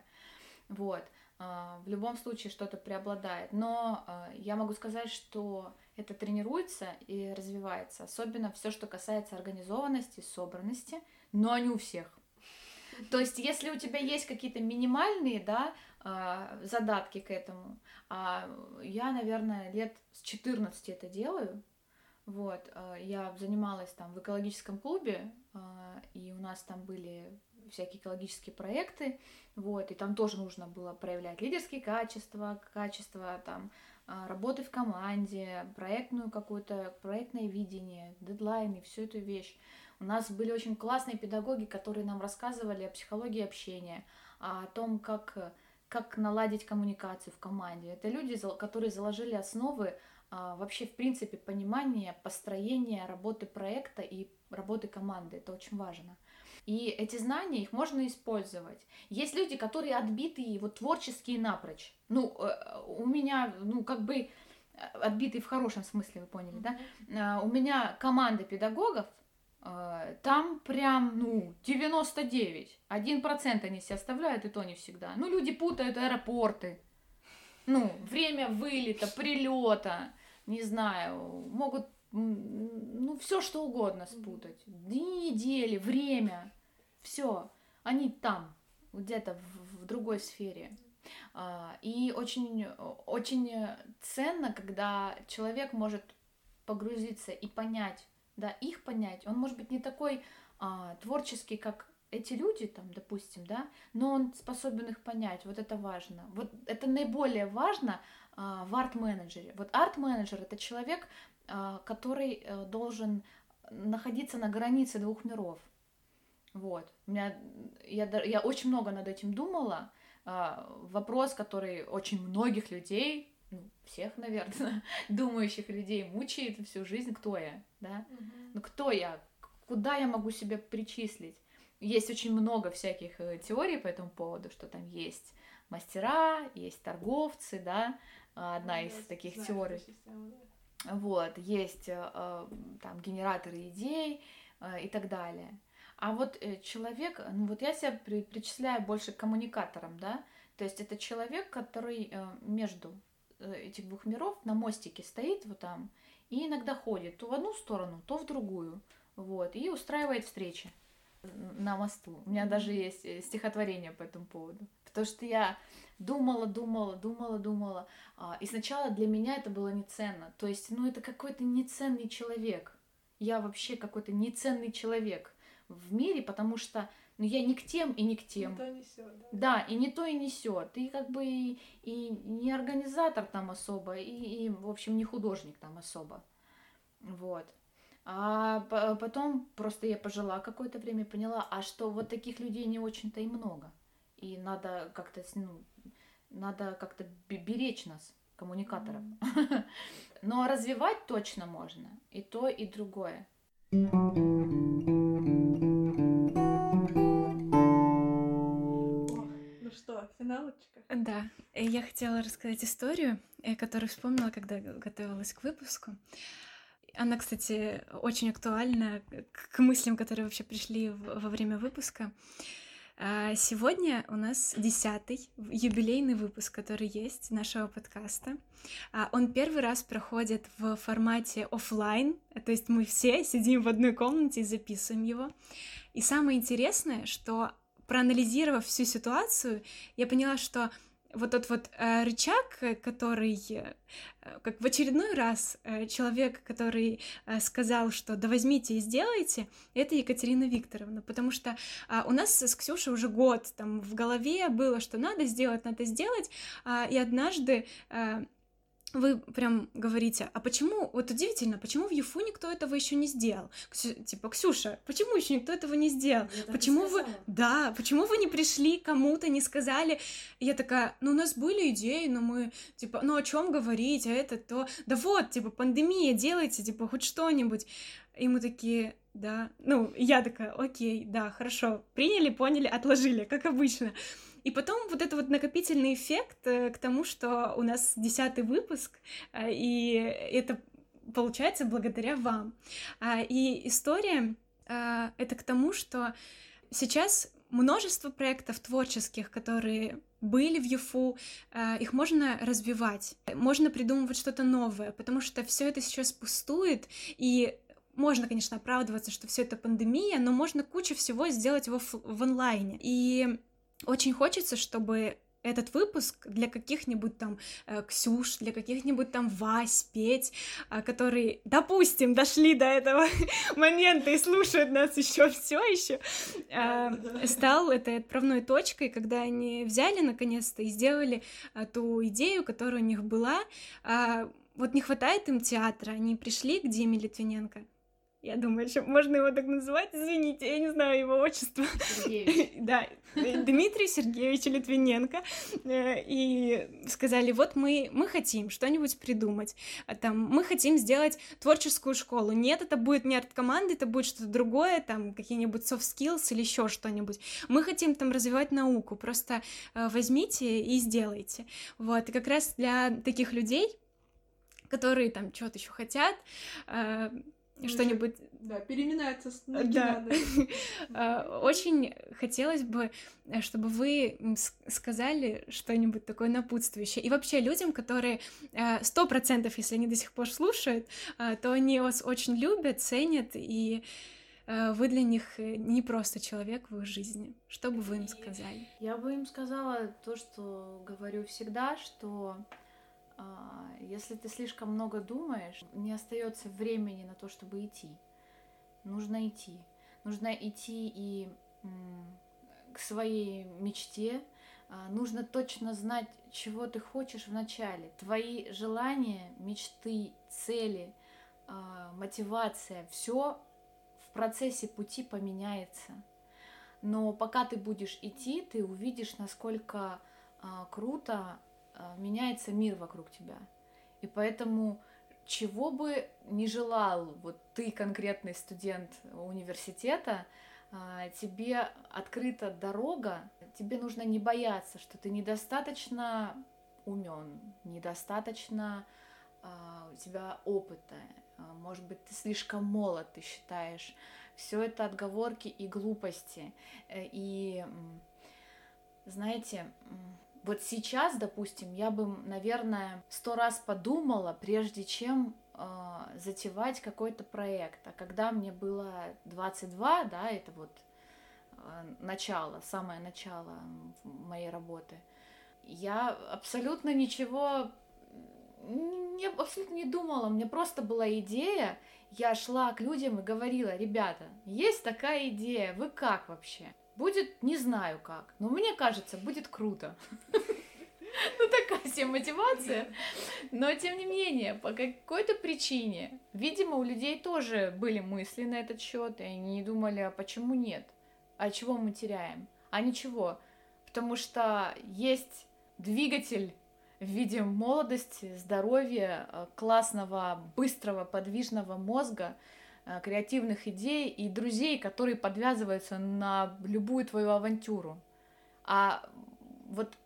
Вот. А, в любом случае что-то преобладает. Но а, я могу сказать, что это тренируется и развивается. Особенно все, что касается организованности, собранности, но не у всех. То есть, если у тебя есть какие-то минимальные, да, а, задатки к этому, а я, наверное, лет с 14 это делаю, вот, я занималась там в экологическом клубе, и у нас там были всякие экологические проекты, вот, и там тоже нужно было проявлять лидерские качества, качества там а, работы в команде, проектную какую-то, проектное видение, дедлайны, всю эту вещь. У нас были очень классные педагоги, которые нам рассказывали о психологии общения, о том, как, как наладить коммуникацию в команде. Это люди, которые заложили основы а, вообще, в принципе, понимания, построения работы проекта и работы команды. Это очень важно. И эти знания, их можно использовать. Есть люди, которые отбитые, вот творческие напрочь. Ну, э, у меня, ну, как бы э, отбитые в хорошем смысле, вы поняли, да? У меня команда педагогов, э, там прям, ну, 99. Один процент они себе оставляют, и то не всегда. Ну, люди путают аэропорты. Ну, время вылета, прилета, не знаю, могут ну, все что угодно спутать. Дни недели, время. Все, они там, где-то в, в другой сфере. А, и очень, очень ценно, когда человек может погрузиться и понять, да, их понять. Он может быть не такой а, творческий, как эти люди, там, допустим, да, но он способен их понять, вот это важно. Вот это наиболее важно а, в арт-менеджере. Вот арт-менеджер это человек, а, который а, должен находиться на границе двух миров. Вот. У меня, я, я очень много над этим думала. А, вопрос, который очень многих людей, ну, всех, наверное, думающих людей мучает всю жизнь, кто я, да? Угу. Ну, кто я? Куда я могу себя причислить? Есть очень много всяких э, теорий по этому поводу, что там есть мастера, есть торговцы, да, одна ну, из таких знаю, теорий. Система, да. Вот, есть э, э, там генераторы идей и так далее. А вот человек, ну вот я себя при, причисляю больше к коммуникаторам, да, то есть это человек, который между этих двух миров на мостике стоит вот там и иногда ходит то в одну сторону, то в другую, вот, и устраивает встречи на мосту. У меня даже есть э, стихотворение по этому поводу. Потому что я думала, думала, думала, думала. А, и сначала для меня это было неценно. То есть, ну, это какой-то неценный человек. Я вообще какой-то неценный человек в мире, потому что ну, я не к тем и не к тем. Не то несет, да? Да, и не то и несет. Ты как бы и, и не организатор там особо, и, и, в общем, не художник там особо. Вот. А потом просто я пожила какое-то время, поняла, а что вот таких людей не очень-то и много. И надо как-то, ну, надо как-то беречь нас, коммуникаторов. Mm-hmm. Но развивать точно можно. И то, и другое. Ну финалочка? Да, я хотела рассказать историю, э, которую вспомнила, когда готовилась к выпуску. Она, кстати, очень актуальна к мыслям, которые вообще пришли во время выпуска. А, сегодня у нас десятый юбилейный выпуск, который есть нашего подкаста. А, он первый раз проходит в формате офлайн, то есть мы все сидим в одной комнате и записываем его. И самое интересное, что проанализировав всю ситуацию, я поняла, что вот тот вот э, рычаг, который, э, как в очередной раз э, человек, который э, сказал, что да возьмите и сделайте, это Екатерина Викторовна, потому что э, у нас с Ксюшей уже год там в голове было, что надо сделать, надо сделать, э, и однажды э, вы прям говорите, а почему, вот удивительно, почему в ЮФУ никто этого еще не сделал? Ксю, типа, Ксюша, почему еще никто этого не сделал? Я почему вы, да, почему вы не пришли кому-то, не сказали? Я такая, ну, у нас были идеи, но мы, типа, ну, о чем говорить, а это то, да вот, типа, пандемия, делайте, типа, хоть что-нибудь. И мы такие, да, ну, я такая, окей, да, хорошо, приняли, поняли, отложили, как обычно. И потом вот это вот накопительный эффект э, к тому, что у нас десятый выпуск, э, и это получается благодаря вам. А, и история э, это к тому, что сейчас множество проектов творческих, которые были в ЮФУ, их можно развивать, можно придумывать что-то новое, потому что все это сейчас пустует, и можно, конечно, оправдываться, что все это пандемия, но можно кучу всего сделать в, в онлайне. И очень хочется, чтобы этот выпуск для каких-нибудь там э, Ксюш, для каких-нибудь там Вась, Петь, э, которые, допустим, дошли до этого момента и слушают нас еще все еще, э, стал этой отправной точкой, когда они взяли наконец-то и сделали э, ту идею, которая у них была. Э, вот не хватает им театра, они пришли к Диме Литвиненко, я думаю, что можно его так называть, извините, я не знаю его отчество. Да, Дмитрий Сергеевич Литвиненко. Э, и сказали, вот мы, мы хотим что-нибудь придумать. Там, мы хотим сделать творческую школу. Нет, это будет не арт-команда, это будет что-то другое, там какие-нибудь soft skills или еще что-нибудь. Мы хотим там развивать науку. Просто э, возьмите и сделайте. Вот, и как раз для таких людей, которые там что-то еще хотят, э, что-нибудь... Да, переминается с да. А, очень хотелось бы, э, чтобы вы сказали что-нибудь такое напутствующее. И вообще людям, которые э, сто процентов, если они до сих пор слушают, э, то они вас очень любят, ценят и вы для них не просто человек в их жизни. Что бы вы им сказали? Я бы им сказала то, что говорю всегда, что если ты слишком много думаешь, не остается времени на то, чтобы идти. Нужно идти. Нужно идти и к своей мечте. А, нужно точно знать, чего ты хочешь вначале. Твои желания, мечты, цели, а, мотивация, все в процессе пути поменяется. Но пока ты будешь идти, ты увидишь, насколько круто а, меняется мир вокруг тебя. И поэтому чего бы не желал вот ты конкретный студент университета, а, тебе открыта дорога, тебе нужно не бояться, что ты недостаточно умен, недостаточно а, у тебя опыта, может быть, ты слишком молод, ты считаешь. Все это отговорки и глупости. Э, и знаете, вот сейчас, допустим, я бы, наверное, сто раз подумала, прежде чем э, затевать какой-то проект. А когда мне было 22, да, это вот э, начало, самое начало моей работы, я абсолютно ничего не, абсолютно не думала, мне просто была идея, я шла к людям и говорила, ребята, есть такая идея, вы как вообще? Будет, не знаю как, но мне кажется, будет круто. Ну, такая себе мотивация. Но, тем не менее, по какой-то причине, видимо, у людей тоже были мысли на этот счет, и они думали, а почему нет? А чего мы теряем? А ничего. Потому что есть двигатель в виде молодости, здоровья, э, классного, быстрого, подвижного мозга, креативных идей и друзей, которые подвязываются на любую твою авантюру. А вот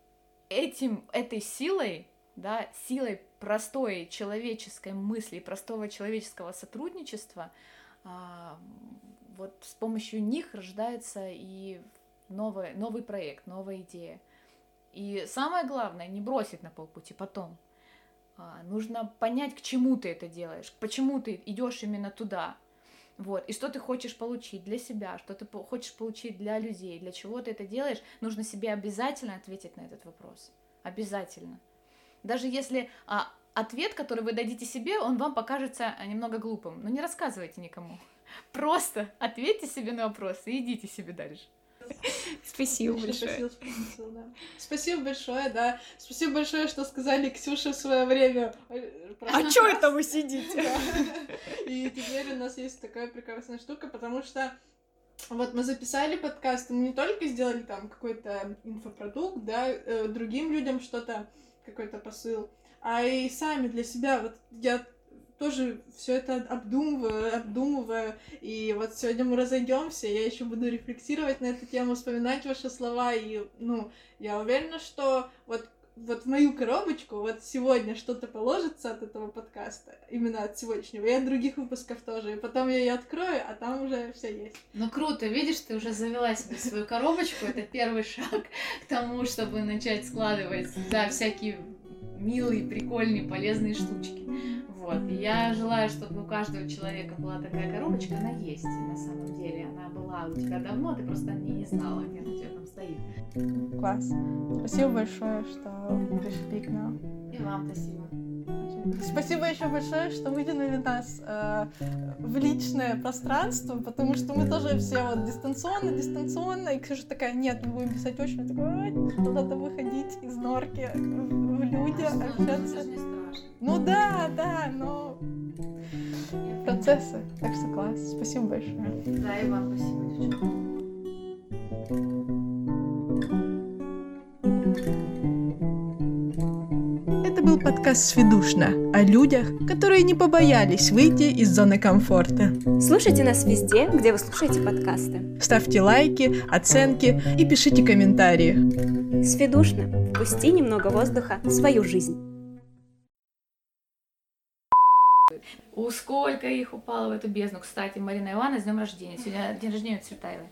этим, этой силой, да, силой простой человеческой мысли, простого человеческого сотрудничества, а, вот с помощью них рождается и новый, новый проект, новая идея. И самое главное, не бросить на полпути потом. А, нужно понять, к чему ты это делаешь, почему ты идешь именно туда, вот. И что ты хочешь получить для себя, что ты хочешь получить для людей, для чего ты это делаешь, нужно себе обязательно ответить на этот вопрос. Обязательно. Даже если а, ответ, который вы дадите себе, он вам покажется немного глупым. Но не рассказывайте никому. Просто ответьте себе на вопрос и идите себе дальше. Спасибо большое. Спасибо, да. Спасибо большое, да. Спасибо большое, что сказали Ксюше в свое время. Э, а чё это вы сидите? И теперь у нас есть такая прекрасная штука, потому что вот мы записали подкаст, мы не только сделали там какой-то инфопродукт, да, э, другим людям что-то, какой-то посыл, а и сами для себя. Вот я тоже все это обдумываю, обдумываю. И вот сегодня мы разойдемся, я еще буду рефлексировать на эту тему, вспоминать ваши слова. И, ну, я уверена, что вот вот в мою коробочку вот сегодня что-то положится от этого подкаста, именно от сегодняшнего, и от других выпусков тоже. И потом я ее открою, а там уже все есть. Ну круто, видишь, ты уже завела себе свою коробочку. Это первый шаг к тому, чтобы начать складывать, да, всякие милые, прикольные, полезные штучки. Вот. И я желаю, чтобы у каждого человека была такая коробочка. Она есть на самом деле. Она была у тебя давно, ты просто не, не знала, где она у тебя там стоит. Класс. Спасибо большое, что пришли к нам. И вам спасибо. Спасибо еще большое, что выделили нас э, в личное пространство, потому что мы тоже все вот дистанционно, дистанционно, и Ксюша такая, нет, мы будем писать очень, такой, надо выходить из норки в люди, общаться. Ну да, да, но процессы, так что класс, спасибо большое. Да, и вам спасибо, девчонки. был подкаст «Сведушно» о людях, которые не побоялись выйти из зоны комфорта. Слушайте нас везде, где вы слушаете подкасты. Ставьте лайки, оценки и пишите комментарии. «Сведушно» – впусти немного воздуха в свою жизнь. У сколько их упало в эту бездну. Кстати, Марина Ивановна, с днем рождения. Сегодня день рождения у Цветаевой.